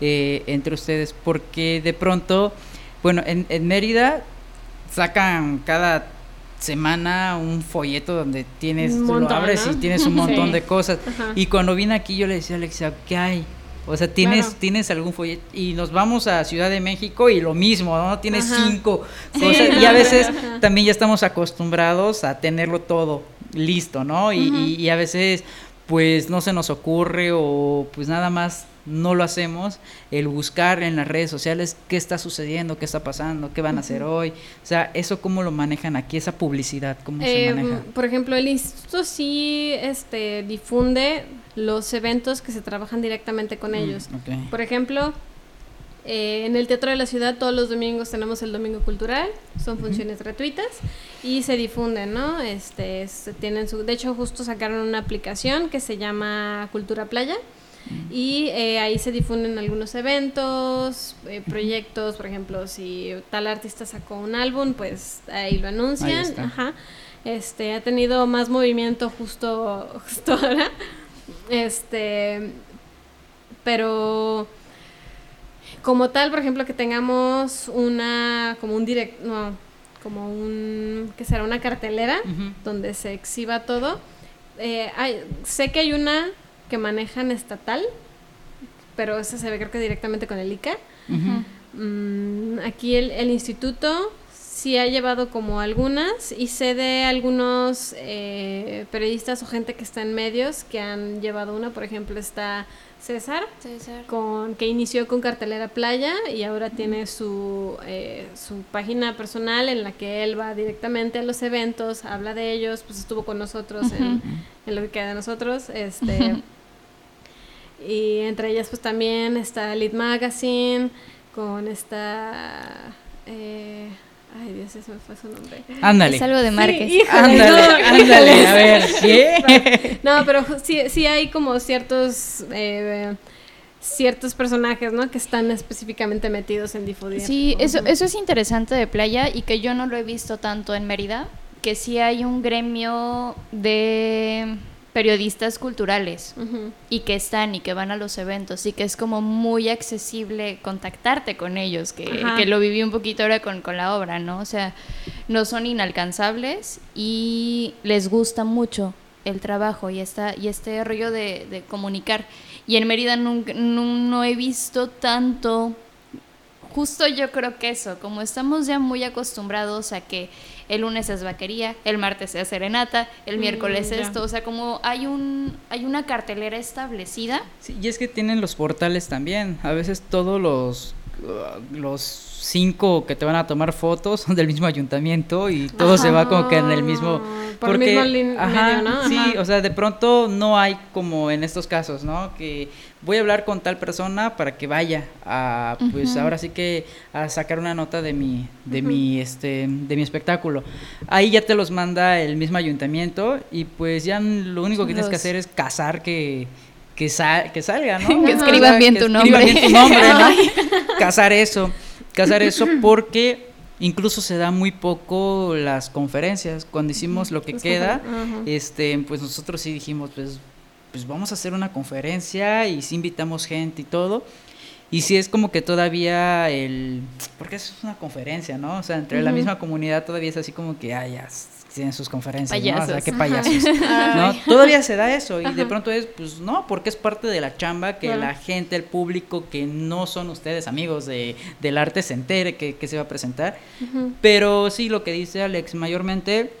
eh, entre ustedes, porque de pronto, bueno, en, en Mérida sacan cada semana un folleto donde tienes, lo abres y tienes un montón de cosas. Y cuando vine aquí yo le decía a Alexia, ¿qué hay? O sea, tienes, tienes algún folleto y nos vamos a Ciudad de México y lo mismo, ¿no? Tienes cinco cosas y a veces también ya estamos acostumbrados a tenerlo todo listo, ¿no? Y, y, a veces pues no se nos ocurre o pues nada más no lo hacemos, el buscar en las redes sociales qué está sucediendo, qué está pasando, qué van a hacer hoy. O sea, ¿eso cómo lo manejan aquí, esa publicidad? ¿Cómo se Eh, maneja? por ejemplo, el instituto sí este, difunde los eventos que se trabajan directamente con ellos. Mm, ok. Por ejemplo, eh, en el Teatro de la Ciudad todos los domingos tenemos el Domingo Cultural, son funciones gratuitas y se difunden, ¿no? Este, se tienen su, de hecho justo sacaron una aplicación que se llama Cultura Playa y eh, ahí se difunden algunos eventos, eh, proyectos, por ejemplo, si tal artista sacó un álbum, pues ahí lo anuncian, ajá. Este, ha tenido más movimiento justo, justo ahora. Este, pero como tal, por ejemplo, que tengamos una, como un direct, no, como un, que será una cartelera donde se exhiba todo. Eh, hay, sé que hay una que manejan estatal, pero esa se ve creo que directamente con el ICA. Mm, aquí el, el instituto sí ha llevado como algunas y sé de algunos eh, periodistas o gente que está en medios que han llevado una, por ejemplo está César, con, que inició con Cartelera Playa y ahora tiene su, eh, su página personal en la que él va directamente a los eventos, habla de ellos, pues estuvo con nosotros en, en lo que queda de nosotros, este y entre ellas pues también está Lead Magazine con esta eh, ay Dios, ese me fue su nombre. Ándale. Es algo de Márquez. Sí, híjole, Ándale, no, ándale, a ver, ¿qué? No, pero sí, sí hay como ciertos eh, ciertos personajes, ¿no? Que están específicamente metidos en difundir. Sí, eso, eso es interesante de playa y que yo no lo he visto tanto en Mérida, que sí hay un gremio de periodistas culturales y que están y que van a los eventos y que es como muy accesible contactarte con ellos, que, que lo viví un poquito ahora con, con la obra, ¿no? O sea, no son inalcanzables y les gusta mucho el trabajo y, esta, y este rollo de, de comunicar. Y en Mérida nunca, no, no he visto tanto justo yo creo que eso, como estamos ya muy acostumbrados a que el lunes es vaquería, el martes es serenata, el Mm, miércoles ya. esto, o sea, como hay un hay una cartelera establecida. Sí, y es que tienen los portales también. A veces todos los los cinco que te van a tomar fotos son del mismo ayuntamiento y todo se va como que en el mismo Ah, por el mismo lin- medio, ¿no? Sí, Ajá. o sea, de pronto no hay como en estos casos, ¿no? Que voy a hablar con tal persona para que vaya a, pues ahora sí que a sacar una nota de mi, de mi, este, de mi espectáculo. Ahí ya te los manda el mismo ayuntamiento y pues ya lo único que tienes que hacer es cazar que que, sal- que salga, ¿no? Que escriban bien tu escriban nombre. bien tu nombre, ¿no? Cazar eso, cazar eso porque incluso se da muy poco las conferencias. Cuando hicimos lo que queda, este, pues nosotros sí dijimos, pues, pues vamos a hacer una conferencia y sí invitamos gente y todo. Y sí es como que todavía el... Porque es una conferencia, ¿no? O sea, entre la misma comunidad todavía es así como que, ay, ya tienen sus conferencias, ¿no? O sea, Payasos. qué payasos. ¿no? Todavía se da eso y de pronto es, pues no, porque es parte de la chamba que Claro. la gente, el público, que no son ustedes amigos de, del arte se entere que, que se va a presentar. Pero sí, lo que dice Alex, mayormente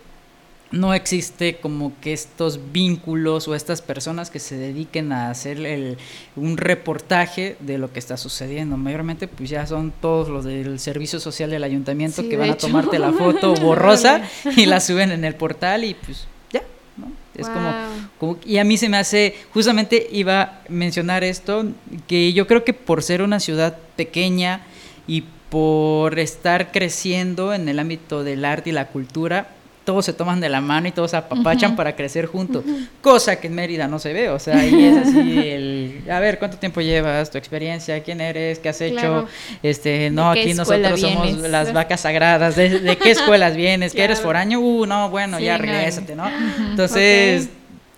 no existe como que estos vínculos o estas personas que se dediquen a hacer el, un reportaje de lo que está sucediendo. Mayormente pues ya son todos los del servicio social del ayuntamiento Sí, que de van a tomarte la foto borrosa y la suben en el portal y pues ya, ¿no? Es como, como- y a mí se me hace, justamente iba a mencionar esto, que yo creo que por ser una ciudad pequeña y por estar creciendo en el ámbito del arte y la cultura, todos se toman de la mano y todos se apapachan para crecer juntos, cosa que en Mérida no se ve, o sea, ahí es así el, a ver, ¿cuánto tiempo llevas? ¿Tu experiencia? ¿Quién eres? ¿Qué has hecho? Claro. Este, no, aquí nosotros somos las vacas sagradas, ¿de, de qué escuelas vienes? ¿Que eres Claro. foráneo? Uh, no, bueno, Sí, ya regrésate, ¿no? Entonces,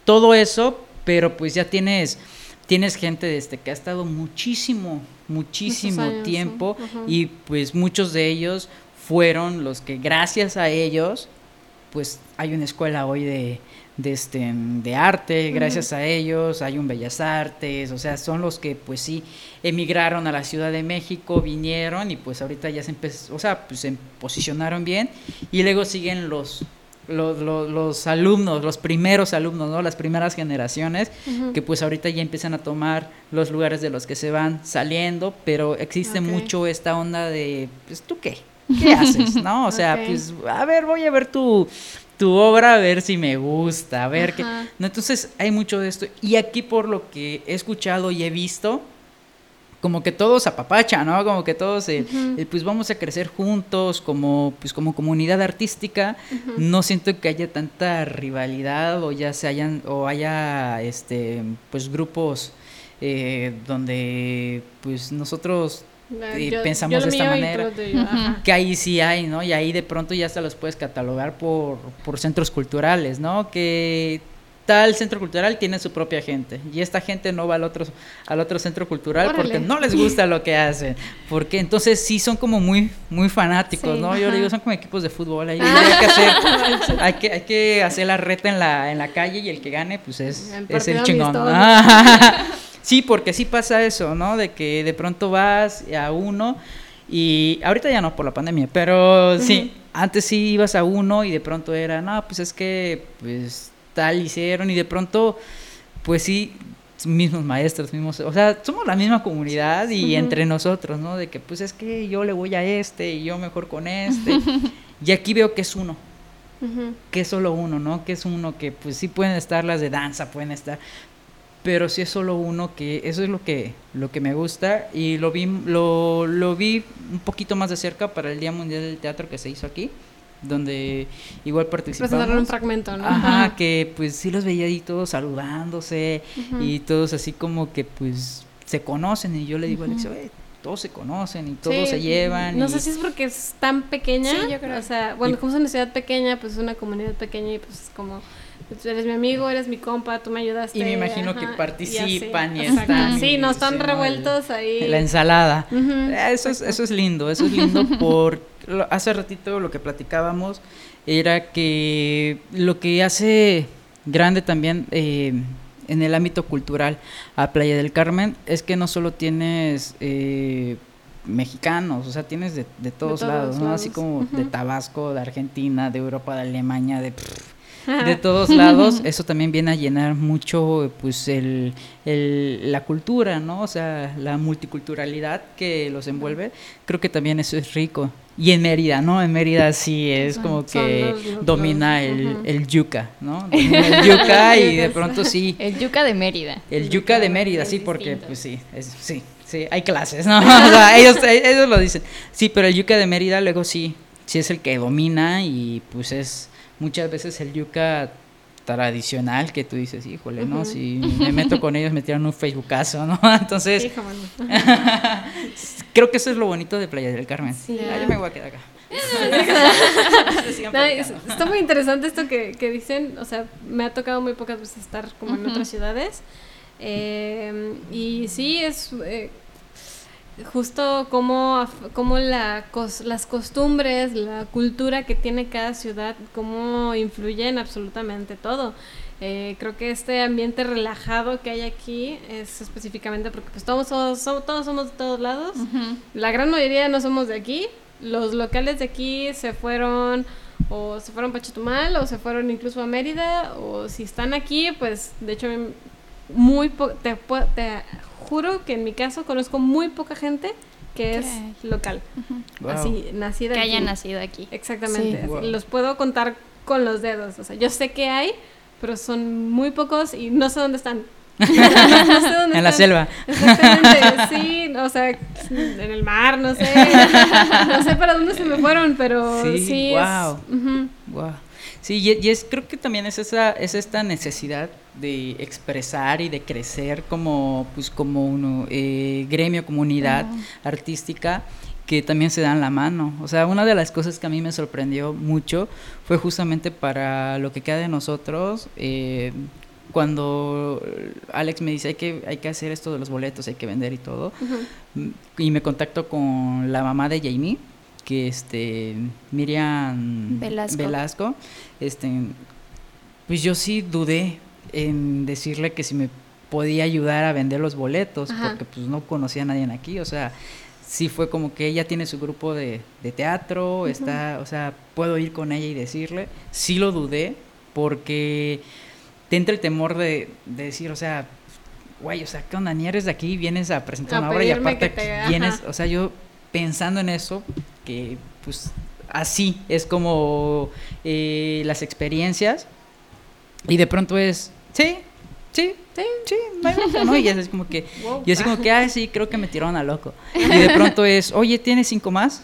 todo eso, pero pues ya tienes tienes gente este que ha estado muchísimo, muchísimo años, tiempo sí. Y pues muchos de ellos fueron los que gracias a ellos pues hay una escuela hoy de de este de arte, gracias a ellos hay un Bellas Artes, o sea, son los que pues sí emigraron a la Ciudad de México, vinieron y pues ahorita ya se empezó, o sea, pues se posicionaron bien y luego siguen los los, los, los, alumnos, los primeros alumnos, ¿no? Las primeras generaciones, que pues ahorita ya empiezan a tomar los lugares de los que se van saliendo, pero existe mucho esta onda de, pues, ¿tú qué? ¿Qué haces? ¿No? O sea, pues, a ver, voy a ver tu, tu obra, a ver si me gusta, a ver qué... No, entonces, hay mucho de esto. Y aquí, por lo que he escuchado y he visto, como que todos apapacha, ¿no? Como que todos, pues vamos a crecer juntos como, pues como comunidad artística. No siento que haya tanta rivalidad o ya se hayan, o haya, este, pues grupos eh, donde, pues nosotros eh, pensamos de esta manera. que ahí sí hay, ¿no? Y ahí de pronto ya se los puedes catalogar por, por centros culturales, ¿no? Que tal centro cultural tiene su propia gente y esta gente no va al otro al otro centro cultural porque no les gusta lo que hacen. Porque entonces sí son como muy muy fanáticos no yo digo son como equipos de fútbol ahí. Hay que hacer hay que hay que hacer la reta en la en la calle y el que gane pues es el, es el chingón sí porque sí pasa eso no de que de pronto vas a uno y ahorita ya no por la pandemia pero sí antes sí ibas a uno y de pronto era no pues es que pues tal hicieron y de pronto, pues sí, mismos maestros, mismos, o sea, somos la misma comunidad y entre nosotros, ¿no? De que pues es que yo le voy a este y yo mejor con este. y aquí veo que es uno. Que es solo uno, ¿no? Que es uno que pues sí pueden estar las de danza, pueden estar, pero sí es solo uno que eso es lo que lo que me gusta y lo vi lo, lo vi un poquito más de cerca para el Día Mundial del Teatro que se hizo aquí donde igual participamos. Presentaron un fragmento, ¿no? Ajá, que pues sí los veía ahí todos saludándose y todos así como que pues se conocen y yo le digo a Alexia, todos se conocen y todos se llevan. No sé si es porque es tan pequeña, sí, yo creo. o sea, bueno, como es una ciudad pequeña, pues es una comunidad pequeña y pues como eres mi amigo, eres mi compa, tú me ayudaste. Y me imagino que participan y, están. Sí, no están revueltos ahí. La ensalada. eso, es, eso es lindo, eso es lindo por hace ratito lo que platicábamos era que lo que hace grande también eh, en el ámbito cultural a Playa del Carmen es que no solo tienes eh, mexicanos, o sea, tienes de, todos, lados, ¿no? Así como de Tabasco, de Argentina, de Europa, de Alemania, de de todos lados, eso también viene a llenar mucho pues el, la cultura, ¿no? O sea, la multiculturalidad que los envuelve, creo que también eso es rico. Y en Mérida, ¿no? En Mérida sí es como que domina el, el, yuca, ¿no? el yuca y de pronto sí. El yuca de Mérida. El yuca de Mérida, sí, porque pues sí, es, sí, sí, hay clases, ¿no? o sea, ellos, ellos lo dicen. Sí, pero el yuca de Mérida luego sí, sí es el que domina y pues es muchas veces el yuca tradicional que tú dices, híjole, ¿no? Si me meto con ellos me tiran un Facebookazo, ¿no? Entonces, creo que eso es lo bonito de Playa del Carmen. Sí. Ah, yo me voy a quedar acá. está muy interesante esto que, que, dicen, o sea, me ha tocado muy pocas veces estar como en otras ciudades. Eh, y sí, es... Eh, justo como, como la, las costumbres, la cultura que tiene cada ciudad, cómo influyen absolutamente todo. Eh, creo que este ambiente relajado que hay aquí es específicamente porque pues todos, todos, todos somos de todos lados. La gran mayoría no somos de aquí. Los locales de aquí se fueron o se fueron para Chetumal o se fueron incluso a Mérida o si están aquí, pues de hecho muy te, te juro que en mi caso conozco muy poca gente que es local. Así, nacida Que haya nacido aquí. Exactamente. Los puedo contar con los dedos. O sea, yo sé que hay, pero son muy pocos y no sé dónde están. no, sé dónde en la selva. Exactamente, sí, o sea, en el mar, no sé. No sé para dónde se me fueron, pero sí. wow. wow. Sí, y, es, creo que también es esa, es esta necesidad de expresar y de crecer como, pues, como uno, eh, gremio, comunidad artística que también se dan la mano. O sea, una de las cosas que a mí me sorprendió mucho fue justamente para lo que queda de nosotros, eh, cuando Alex me dice hay que, hay que hacer esto de los boletos, hay que vender y todo, y me contacto con la mamá de Jamie, que este Miriam Velasco. Velasco, este pues yo sí dudé en decirle que si me podía ayudar a vender los boletos, porque pues no conocía a nadie aquí, o sea, sí fue como que ella tiene su grupo de, teatro, está, o sea, puedo ir con ella y decirle. Sí lo dudé porque te entra el temor de, decir, o sea, guay, o sea, ¿qué onda? Ni eres de aquí, vienes a presentar una obra y aparte vienes, o sea, yo pensando en eso, que pues así es como eh, las experiencias y de pronto es, sí, sí, sí, sí, no hay ¿no? Y es como que, y así como que, ah, sí, creo que me tiraron a loco. Y de pronto es, oye, ¿tienes cinco más?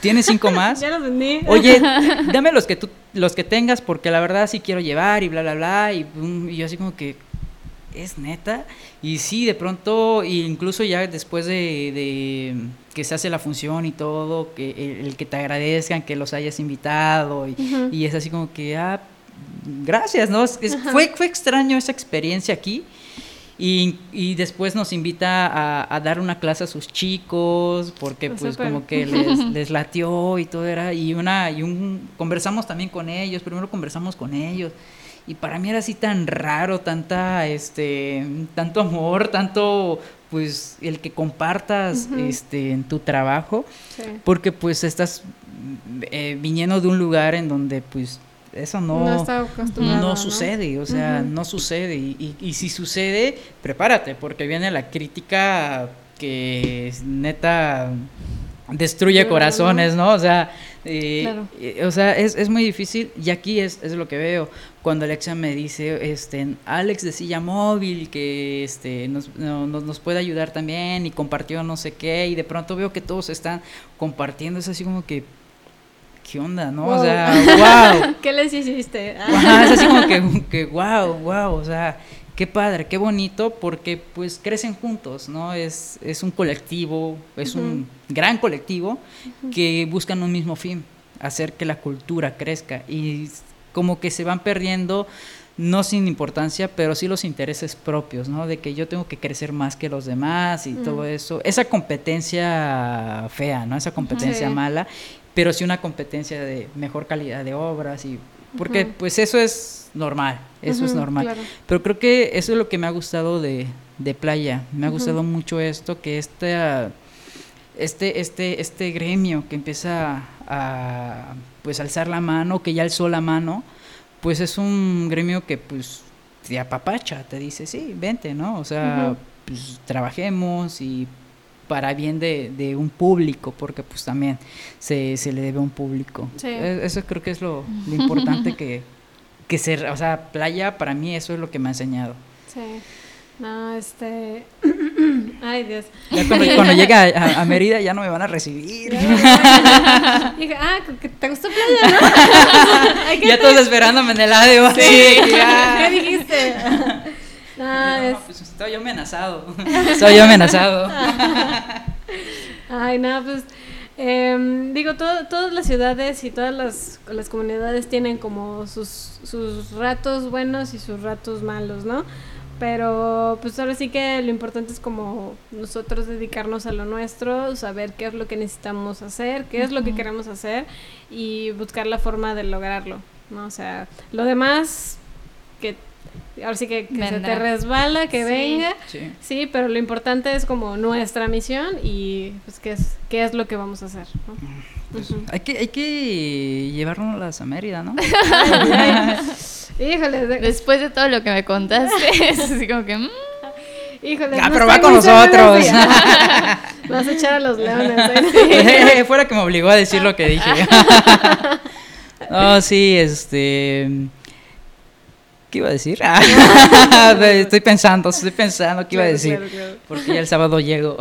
¿Tienes cinco más? ya los vendí. Oye, dame los que tú, los que tengas, porque la verdad sí quiero llevar y bla, bla, bla. Y, y yo así como que, ¿es neta? Y sí, de pronto, incluso ya después de, que se hace la función y todo, que el, que te agradezcan que los hayas invitado y, y es así como que, ah, gracias, ¿no? fue, fue extraño esa experiencia aquí. Y, y después nos invita a, a, dar una clase a sus chicos, porque pues como que les, les, latió y todo era, y una, y un, conversamos también con ellos, primero conversamos con ellos, y para mí era así tan raro, tanta, este, tanto amor, tanto, pues, el que compartas, este, en tu trabajo, porque pues estás eh, viniendo de un lugar en donde, pues, eso no, no, sucede, o sea, no sucede. Y, y, si sucede, prepárate, porque viene la crítica que neta destruye corazones, ¿no? O sea, eh, eh, o sea es, es, muy difícil y aquí es, es, lo que veo. Cuando Alexa me dice, este, Alex de silla móvil, que este, nos, nos puede ayudar también y compartió no sé qué, y de pronto veo que todos están compartiendo, es así como que ¿qué onda, no? O sea, wow. ¿Qué les hiciste? es así como que, que, wow, wow, o sea, qué padre, qué bonito, porque pues crecen juntos, ¿no? Es, es un colectivo, es un gran colectivo que buscan un mismo fin, hacer que la cultura crezca y como que se van perdiendo no sin importancia, pero sí los intereses propios, ¿no? De que yo tengo que crecer más que los demás y todo eso. Esa competencia fea, ¿no? Esa competencia mala pero sí una competencia de mejor calidad de obras y porque pues eso es normal, eso es normal. Pero creo que eso es lo que me ha gustado de, de Playa, me ha gustado mucho esto, que este, este, este, este gremio que empieza a pues alzar la mano, que ya alzó la mano, pues es un gremio que pues te apapacha, te dice, sí, vente, ¿no? O sea, pues trabajemos y para bien de, de, un público, porque pues también se, se le debe a un público. E, eso creo que es lo, importante que, que se, o sea, playa para mí eso es lo que me ha enseñado. Sí. No, este... Ay, Dios. cuando, llegue a, Mérida ya no me van a recibir. Dije, ah, te gustó playa, ¿no? ya todos esperándome en el audio. Sí, ¿Qué dijiste? No, pues estoy yo amenazado. Estoy yo amenazado. Ay, no, pues. Em, digo, todas las ciudades y todas las, las comunidades tienen como sus, sus ratos buenos y sus ratos malos, ¿no? Pero pues ahora sí que lo importante es como nosotros dedicarnos a lo nuestro, saber qué es lo que necesitamos hacer, qué es lo que queremos hacer y buscar la forma de lograrlo, ¿no? O sea, lo demás que ahora sí que, se te resbala, que venga. Sí. pero lo importante es como nuestra misión y pues qué es, qué es lo que vamos a hacer. Pues, hay, que, hay que llevarnos a Mérida, ¿no? Híjole. Después de todo lo que me contaste, es así como que... Mm. Híjole, ah, pero va con nosotros. Vas a echar a los leones. ¿eh? Fuera que me obligó a decir lo que dije. no, sí, este... ¿Qué iba a decir? estoy pensando, estoy pensando qué iba a decir. Porque ya el sábado llego.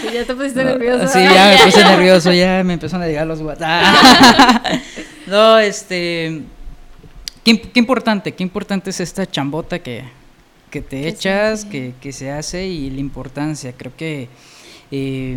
sí, ya te pusiste nervioso. Sí, ya me puse nervioso, ya me empezaron a llegar los WhatsApp. no, este. Qué, importante, qué importante es esta chambota que, que te echas, que, que, se hace y la importancia. Creo que eh,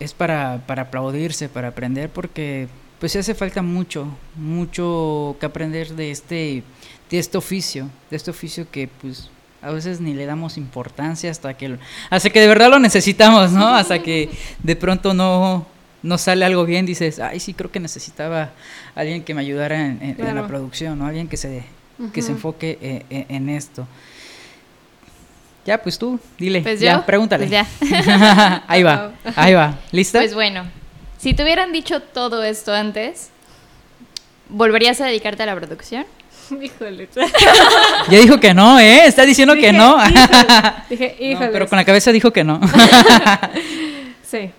es para, para aplaudirse, para aprender, porque pues se hace falta mucho, mucho que aprender de este de este oficio, de este oficio que pues a veces ni le damos importancia hasta que hasta que de verdad lo necesitamos, ¿no? Hasta que de pronto no no sale algo bien, dices, ay, sí, creo que necesitaba alguien que me ayudara en, la producción, ¿no? Alguien que se, que se enfoque eh, eh, en, esto. Ya, pues tú, dile. Pues ya, yo, pregúntale. pues ya. ahí va, ahí va. ¿Lista? Pues bueno, si te hubieran dicho todo esto antes, ¿volverías a dedicarte a la producción? Híjole. ya dijo que no, ¿eh? Está diciendo Dije, que no. híjole. Dije, No, híjole. pero con la cabeza dijo que no. Sí.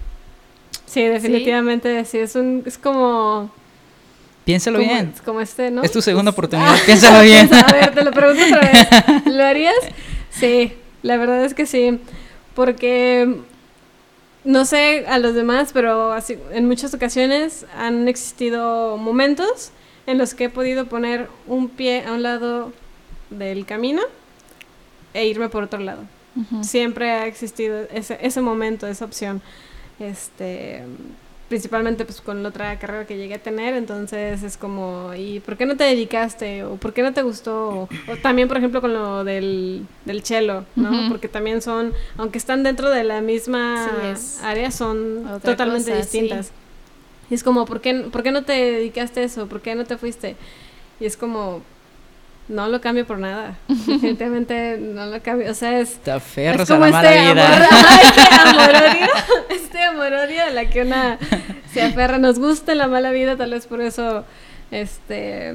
Sí, definitivamente sí. Es un, es como. Piénsalo como, bien. como este, ¿no? Es tu segunda oportunidad. Piénsalo bien. A ver, te lo pregunto otra vez. ¿Lo harías? Sí, la verdad es que sí. Porque no sé a los demás, pero así, en muchas ocasiones han existido momentos en los que he podido poner un pie a un lado del camino e irme por otro lado. Siempre ha existido ese, ese momento, esa opción. Este, principalmente pues con la otra carrera que llegué a tener, entonces es como, ¿y por qué no te dedicaste? ¿O por qué no te gustó? O, o también, por ejemplo, con lo del, del cello, ¿no? Porque también son, aunque están dentro de la misma Sí, área, son otra totalmente cosa, distintas. Y es como, ¿por qué, ¿por qué no te dedicaste a eso? ¿Por qué no te fuiste? Y es como, no lo cambio por nada. Definitivamente no lo cambio. O sea, es, Te aferras es a la mala este vida. amor, este amor-odio, este amor-odio a la que una se aferra. Nos gusta la mala vida, tal vez por eso este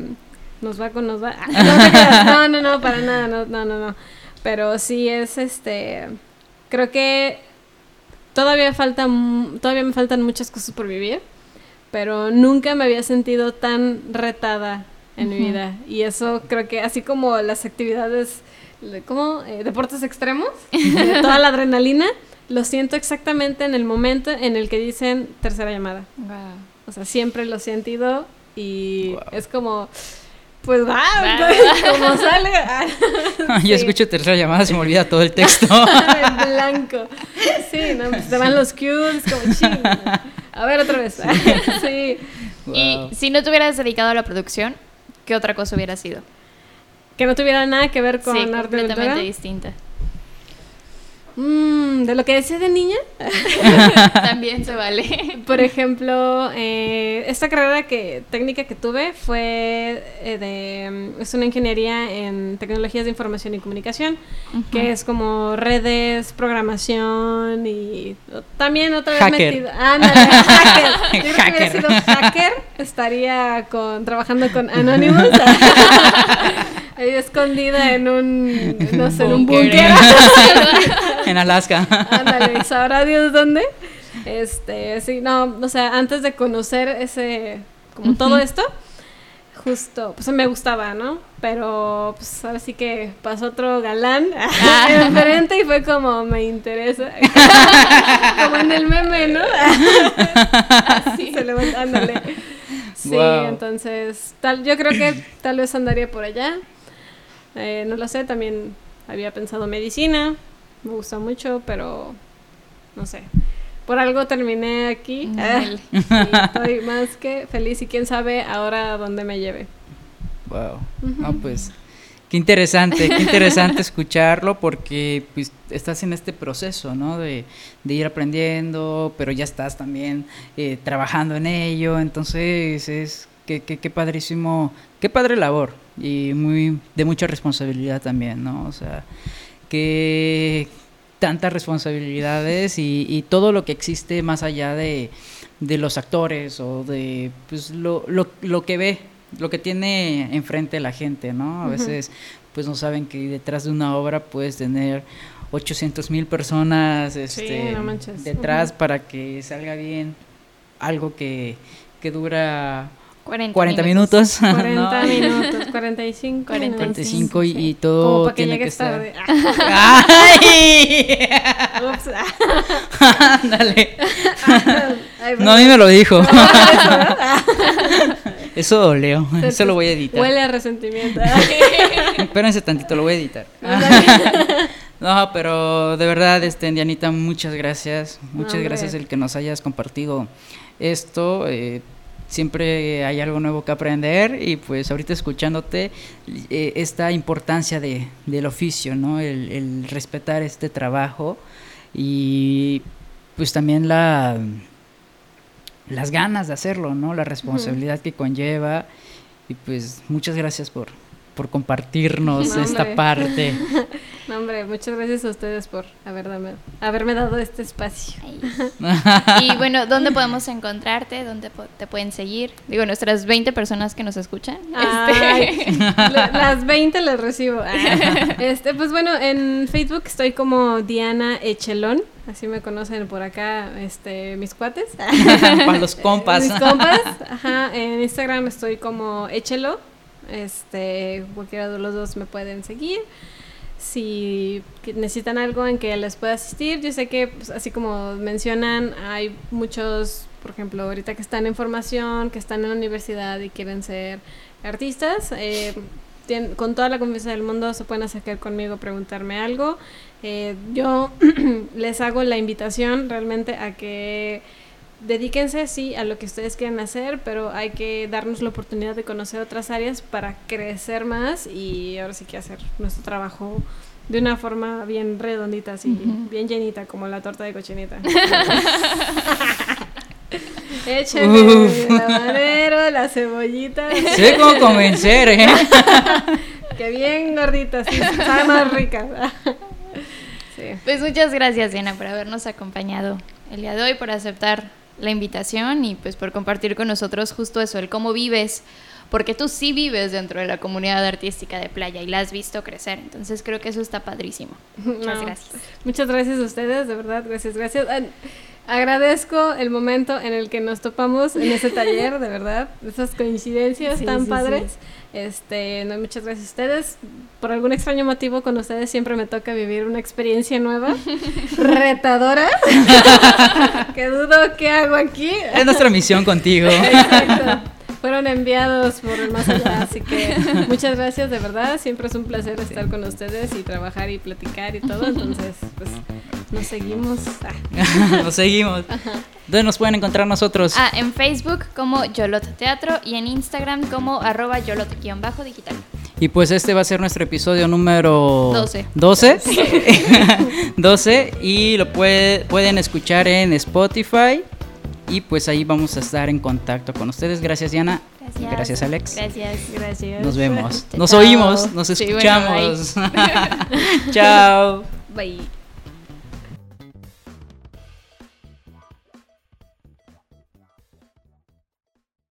nos va con nos va. No, creas, no, no, no, para nada, no, no, no, no. Pero sí es este creo que todavía falta todavía me faltan muchas cosas por vivir, pero nunca me había sentido tan retada en mi vida y eso creo que así como las actividades ¿cómo? Eh, deportes extremos, toda la adrenalina, lo siento exactamente en el momento en el que dicen tercera llamada. O sea, siempre lo he sentido y Wow. es como, pues va, como sale. ah, Yo sí. escucho tercera llamada, se me olvida todo el texto. en blanco. Sí, no, pues te van los cues, como ching. A ver otra vez. Sí. Wow. Y si no te hubieras dedicado a la producción, ¿qué otra cosa hubiera sido? Que no tuviera nada que ver con sí, arte completamente cultura. distinta. Mm, de lo que decía de niña, También se vale. por ejemplo, eh, esta carrera que técnica que tuve fue eh, de mm, es una ingeniería en tecnologías de información y comunicación, que es como redes, programación y también otra vez Hacker. metido. Ándale, hacker. Yo creo que sido hacker, estaría con trabajando con Anonymous. Ahí escondida en un no sé, en un Búnker. En Alaska. Ándale, sabrá Dios dónde. Este, sí, no, o sea, antes de conocer ese, como todo esto, justo, pues me gustaba, ¿no? Pero, pues ahora sí que pasó otro galán Ah. enfrente y fue como, me interesa. como en el meme, ¿no? Así. Se levanta, ándale. Sí, Wow. entonces, tal, yo creo que tal vez andaría por allá. Eh, no lo sé, también había pensado medicina, me gusta mucho, pero no sé. Por algo terminé aquí. Ah, y estoy más que feliz y quién sabe ahora a dónde me lleve. Wow. No, pues qué interesante, qué interesante escucharlo porque pues estás en este proceso, ¿no? De, de ir aprendiendo, pero ya estás también eh, trabajando en ello, entonces es qué, qué, qué padrísimo, qué padre labor y muy de mucha responsabilidad también, ¿no? O sea, que tantas responsabilidades y, y todo lo que existe más allá de, de los actores o de pues lo, lo, lo que ve, lo que tiene enfrente la gente, ¿no? A veces pues no saben que detrás de una obra puedes tener 800 mil personas este, no detrás para que salga bien algo que, que dura 40, 40 minutos, 40 ¿no? minutos, 45 40, 45 y, sí. y todo Como para que tiene que llegues tarde. ¡Ay! ups. Ándale. No, a mí me lo dijo. Eso dolió. Eso lo voy a editar. Huele a resentimiento. Espérense tantito, lo voy a editar. No, pero de verdad, este, Dianita, muchas gracias. Muchas hombre. gracias el que nos hayas compartido esto. eh, siempre hay algo nuevo que aprender y pues ahorita escuchándote eh, esta importancia de, del oficio, ¿no? El, el respetar este trabajo y pues también la las ganas de hacerlo, ¿no? La responsabilidad que conlleva y pues muchas gracias por, por compartirnos No, esta parte. No, hombre, muchas gracias a ustedes por haber dame- haberme dado este espacio. Y bueno, ¿dónde podemos encontrarte? ¿Dónde po- te pueden seguir? Digo, nuestras 20 personas que nos escuchan. Este, Ay, las 20 las recibo. Ah. Este, pues bueno, en Facebook estoy como Diana Echelón, así me conocen por acá, este, mis cuates. Para los compas. Mis compas. Ajá, en Instagram estoy como Echelo. Este, cualquiera de los dos me pueden seguir. Si necesitan algo en que les pueda asistir, yo sé que pues, así como mencionan, hay muchos, por ejemplo, ahorita que están en formación, que están en la universidad y quieren ser artistas, eh, con toda la confianza del mundo se pueden acercar conmigo, preguntarme algo. Eh, yo les hago la invitación realmente a que dedíquense sí a lo que ustedes quieren hacer, pero hay que darnos la oportunidad de conocer otras áreas para crecer más y ahora sí que hacer nuestro trabajo de una forma bien redondita, así, bien llenita, como la torta de cochinita. Échenle el habanero, la cebollita, Sé cómo convencer, ¿eh? que bien gordita, sí, sabe más rica. sí. Pues muchas gracias, Diana, por habernos acompañado el día de hoy, por aceptar la invitación y pues por compartir con nosotros justo eso, el cómo vives, porque tú sí vives dentro de la comunidad artística de playa y la has visto crecer, entonces creo que eso está padrísimo. Muchas No, gracias. Muchas gracias a ustedes, de verdad, gracias, gracias. Ah, Agradezco el momento en el que nos topamos en ese taller, de verdad, esas coincidencias Sí, tan sí, padres. Este, no, muchas gracias a ustedes. Por algún extraño motivo con ustedes siempre me toca vivir una experiencia nueva, retadora, que dudo qué hago aquí. Es nuestra misión contigo. Exacto. Fueron enviados por el más allá, así que muchas gracias, de verdad. Siempre es un placer estar con ustedes y trabajar y platicar y todo. Entonces, pues nos seguimos. Ah. Nos seguimos. ¿Dónde nos pueden encontrar nosotros? Ah, en Facebook como Yolot Teatro y en Instagram como arroba Yolot-digital. Y pues este va a ser nuestro episodio número 12. 12. 12 y lo puede- pueden escuchar en Spotify y pues ahí vamos a estar en contacto con ustedes. Gracias Diana. Gracias. Gracias Alex. Gracias. Gracias. Nos vemos. Nos chao. oímos, nos Sí, bueno, escuchamos. Chao. Bye.